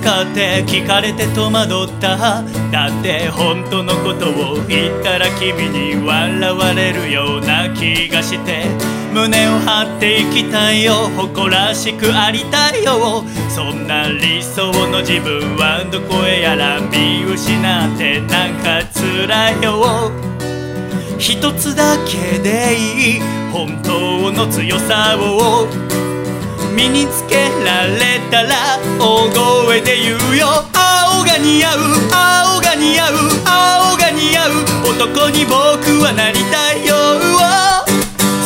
[SPEAKER 1] かって聞かれて戸惑った。だって本当のことを言ったら君に笑われるような気がして。胸を張っていきたいよ誇らしくありたいよ。そんな理想の自分はどこへやら見失ってなんか辛いよ。一つだけでいい。本当の強さを。身につけられたら大声で言うよ。青が似合う青が似合う青が似合う。男に僕はなりたいよ。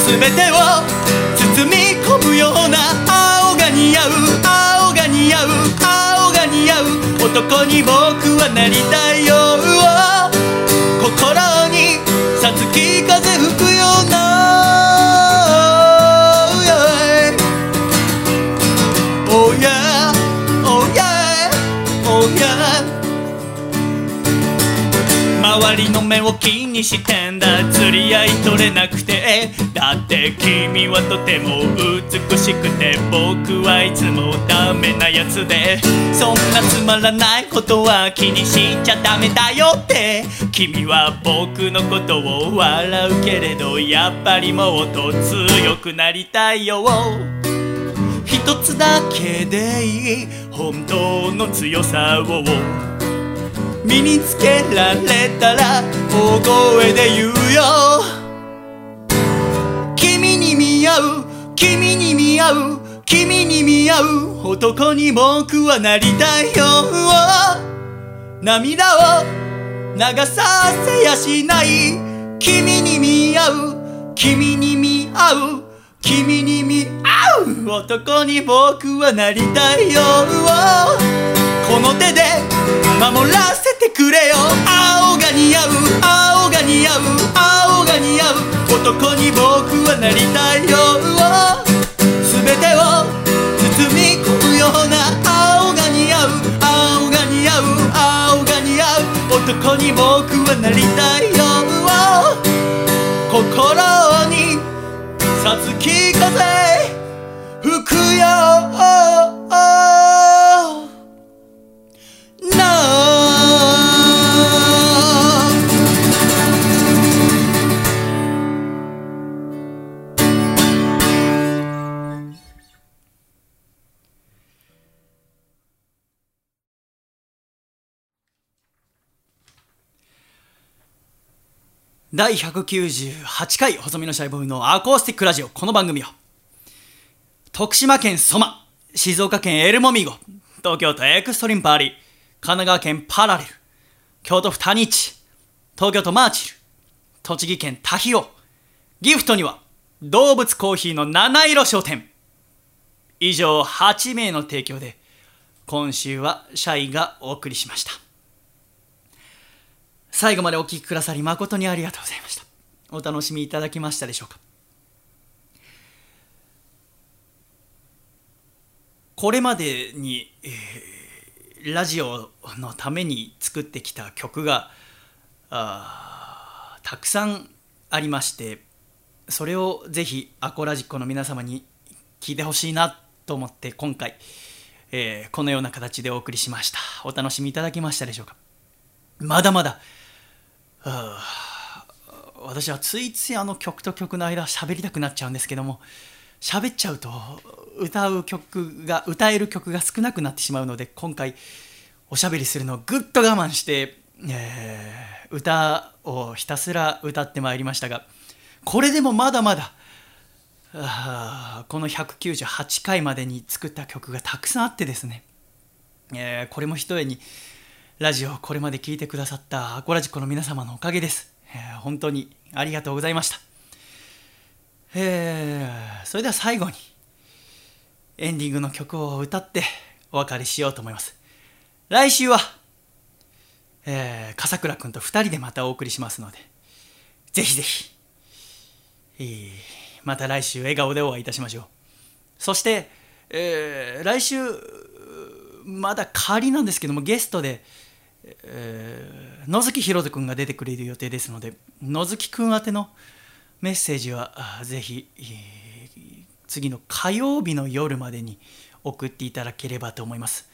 [SPEAKER 1] 全てを包み込むような青が似合う青が似合う青が似合う。男に僕はなりたいよ。目を気にしてんだ。釣り合い取れなくて。だって君はとても美しくて。僕はいつもダメなやつで。そんなつまらないことは気にしちゃダメだよって。君は僕のことを笑うけれどやっぱりもっと強くなりたいよ。一つだけでいい。本当の強さを。身につけられたら大声で言うよ。君に見合う君に見合う君に見合う男に僕はなりたいよ。涙を流させやしない。君に見合う君に見合う君に見合う男に僕はなりたいよ。この手で守らせくれよ。青が似合う青が似合う青が似合う。男に僕はなりたいよ。全てを包み込むような青が似合う青が似合う青が似合う。男に僕はなりたいよ。吹第198回細身のシャイボーイのアコースティックラジオ。この番組は徳島県ソマ静岡県エルモミゴ東京都エクストリンパーリー神奈川県パラレル京都府タニチ東京都マーチル栃木県タヒオギフトには動物コーヒーの七色商店。以上8名の提供で今週はシャイがお送りしました。最後までお聴きくださり誠にありがとうございました。お楽しみいただきましたでしょうか。これまでに、えー、ラジオのために作ってきた曲があたくさんありましてそれをぜひアコラジックの皆様に聞いてほしいなと思って今回、えー、このような形でお送りしました。お楽しみいただけましたでしょうか。まだまだ私はついついあの曲と曲の間喋りたくなっちゃうんですけども喋っちゃうと歌う曲が歌える曲が少なくなってしまうので今回おしゃべりするのをぐっと我慢して、えー、歌をひたすら歌ってまいりましたがこれでもまだまだこの198回までに作った曲がたくさんあってですね、えー、これもひとえにラジオこれまで聞いてくださったアコラジコの皆様のおかげです、えー、本当にありがとうございました、えー、それでは最後にエンディングの曲を歌ってお別れしようと思います。来週は、えー、笠倉くんと2人でまたお送りしますのでぜひぜひ、えー、また来週笑顔でお会いいたしましょう。そして、えー、来週まだ仮なんですけどもゲストで、えー、野月ひろ君が出てくれる予定ですので野月君宛てのメッセージはぜひ、えー、次の火曜日の夜までに送っていただければと思います。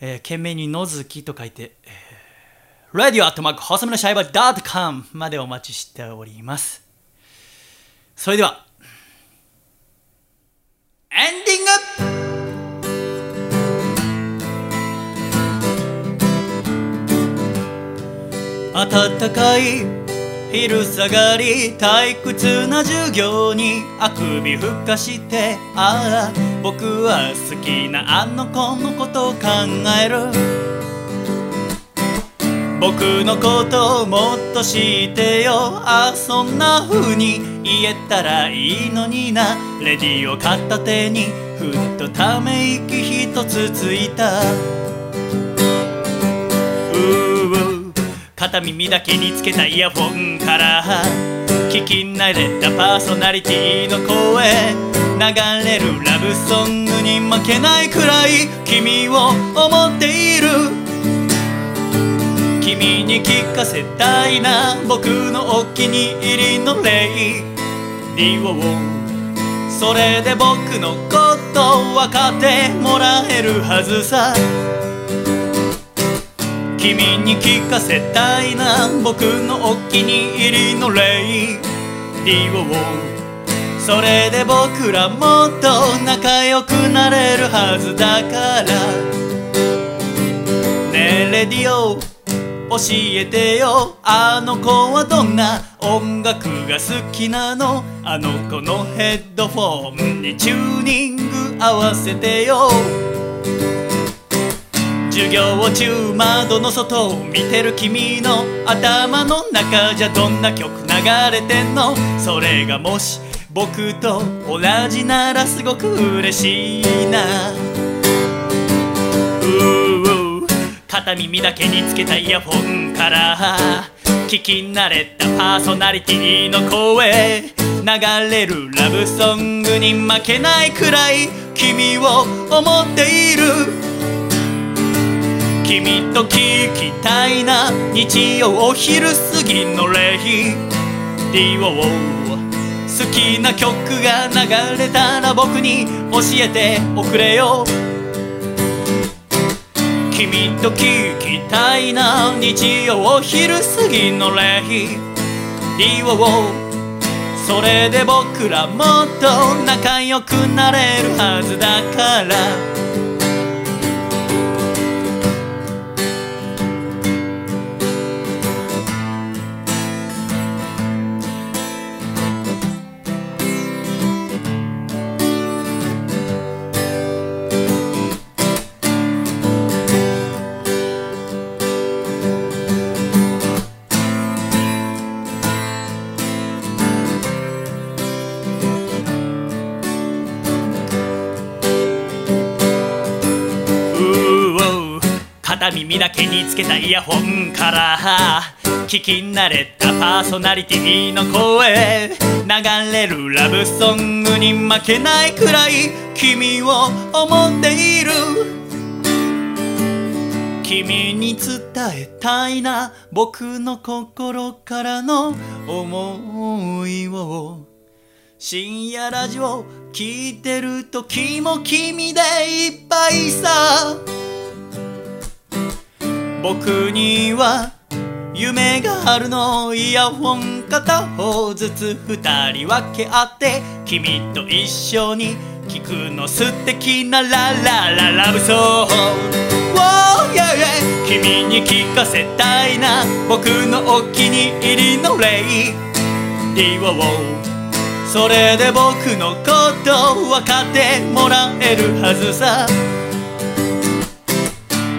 [SPEAKER 1] えー、懸命に野月と書いて、えー、radio アットマーク細めのシャイバー .com までお待ちしております。それでは、エンディング暖かい昼下がり退屈な授業にあくびふかしてああ僕は好きなあの子のことを考える。僕のことをもっと知ってよ。あそんな風に言えたらいいのにな。レディを片手にふっとため息一つついた。片耳だけにつけたイヤホンから聞き慣れたパーソナリティの声流れるラブソングに負けないくらい君を思っている。君に聞かせたいな僕のお気に入りのレイ。ディオそれで僕のこと分かってもらえるはずさ。君に聞かせたいな。僕のお気に入りのレイ。ディオを。それで僕らもっと仲良くなれるはずだから。ねえレディオ教えてよ。あの子はどんな音楽が好きなの？あの子のヘッドフォンにチューニング合わせてよ。授業中窓の外を見てる君の頭の中じゃどんな曲流れてんの？それがもし僕と同じならすごく嬉しいな。うう。片耳だけにつけたイヤホンから聞き慣れたパーソナリティの声。流れるラブソングに負けないくらい君を思っている。君と聞きたいな日曜お昼過ぎのレイディオ好きな曲が流れたら僕に教えておくれよ。君と聞きたいな日曜お昼過ぎのレイディオそれで僕らもっと仲良くなれるはずだから。耳だけにつけたイヤホンから聞き慣れたパーソナリティの声。流れるラブソングに負けないくらい君を思っている。君に伝えたいな僕の心からの思いを。深夜ラジオ聞いてる時も君でいっぱいさ。僕には夢があるのイヤホン片方ずつ二人分け合って君と一緒に聞くの素敵なララララブソング oh, yeah, yeah. 君に聞かせたいな僕のお気に入りのレイディオそれで僕のこと分かってもらえるはずさ。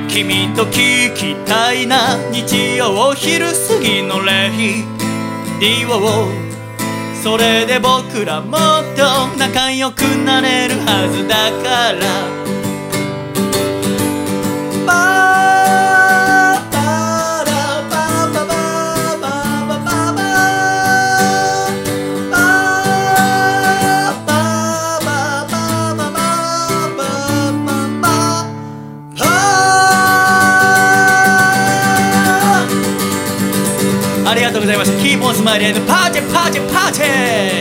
[SPEAKER 1] 君と聞きたいな日曜昼過ぎのレイディオそれで僕らもっと仲良くなれるはずだから。あました。キーポンスマイル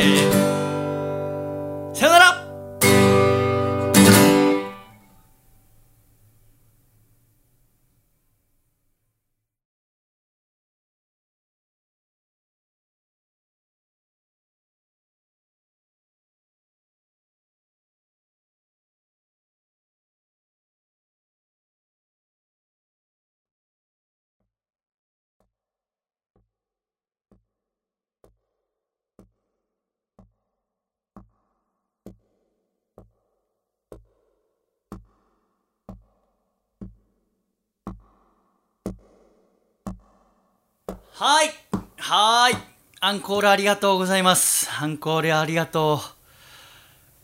[SPEAKER 1] はい。はい。アンコールありがとうございます。アンコールありがとう。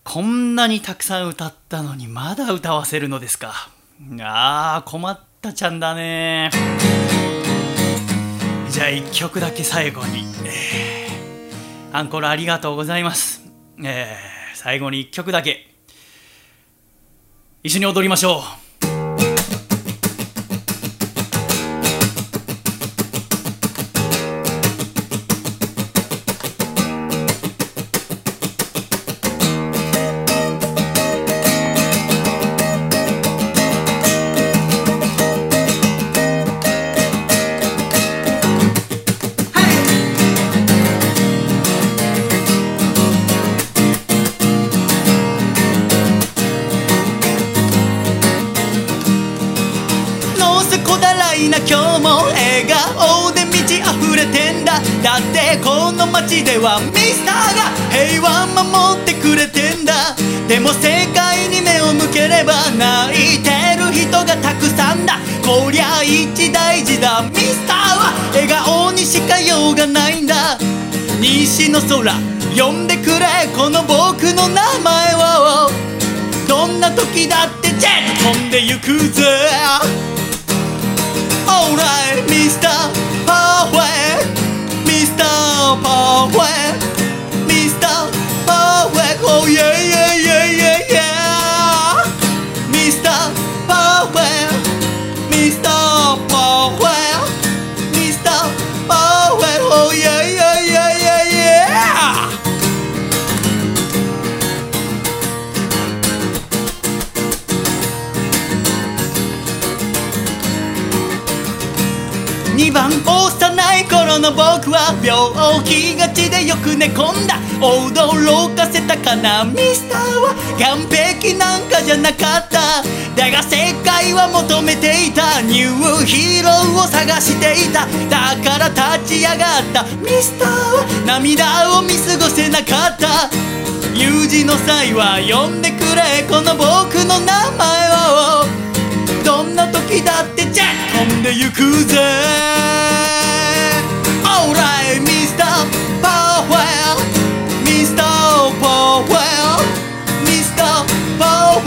[SPEAKER 1] こんなにたくさん歌ったのにまだ歌わせるのですか？あー困ったちゃんだね。じゃあ1曲だけ最後に、え、アンコールありがとうございます、えー、最後に1曲だけ。一緒に踊りましょう。街ではミスターが平和守ってくれてんだ。でも世界に目を向ければ泣いてる人がたくさんだ。こりゃ一大事だ。ミスターは笑顔にしかようがないんだ。西の空呼んでくれこの僕の名前を。どんな時だってジェット飛んでゆくぜ。Alright, Mr. Mr. Perfect Mr. Perfect Oh yeah, yeah, yeah, yeah の僕は病気がちでよく寝込んだ。驚かせたかな。ミスターは完璧なんかじゃなかった。だが世界は求めていた。ニューヒーローを探していた。だから立ち上がった。ミスターは涙を見過ごせなかった。有事の際は呼んでくれ。この僕の名前を。どんな時だってジャッ飛んでゆくぜ。Alright Mr. Powell Mr. Powell Mr. Powell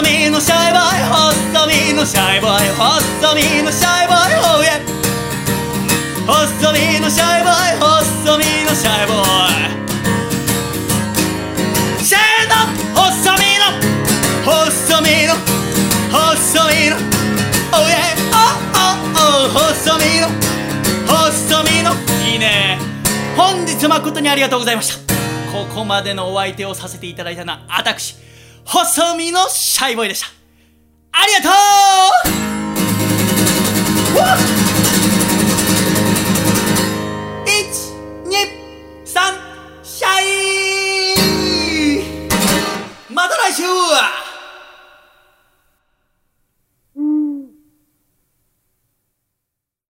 [SPEAKER 1] 細身のシャイボーイ細身のシャイボーイ細身のシャイボーイ Oh yeah 細身のシャイボーイ細身のシャイボーイ。せーの細身の細身の細身の Oh yeah Oh oh oh 細身の細身のいいね。本日誠にありがとうございました。ここまでのお相手をさせていただいたのは私細身のシャイボーイでした。ありがとう！123シャイ！また来週！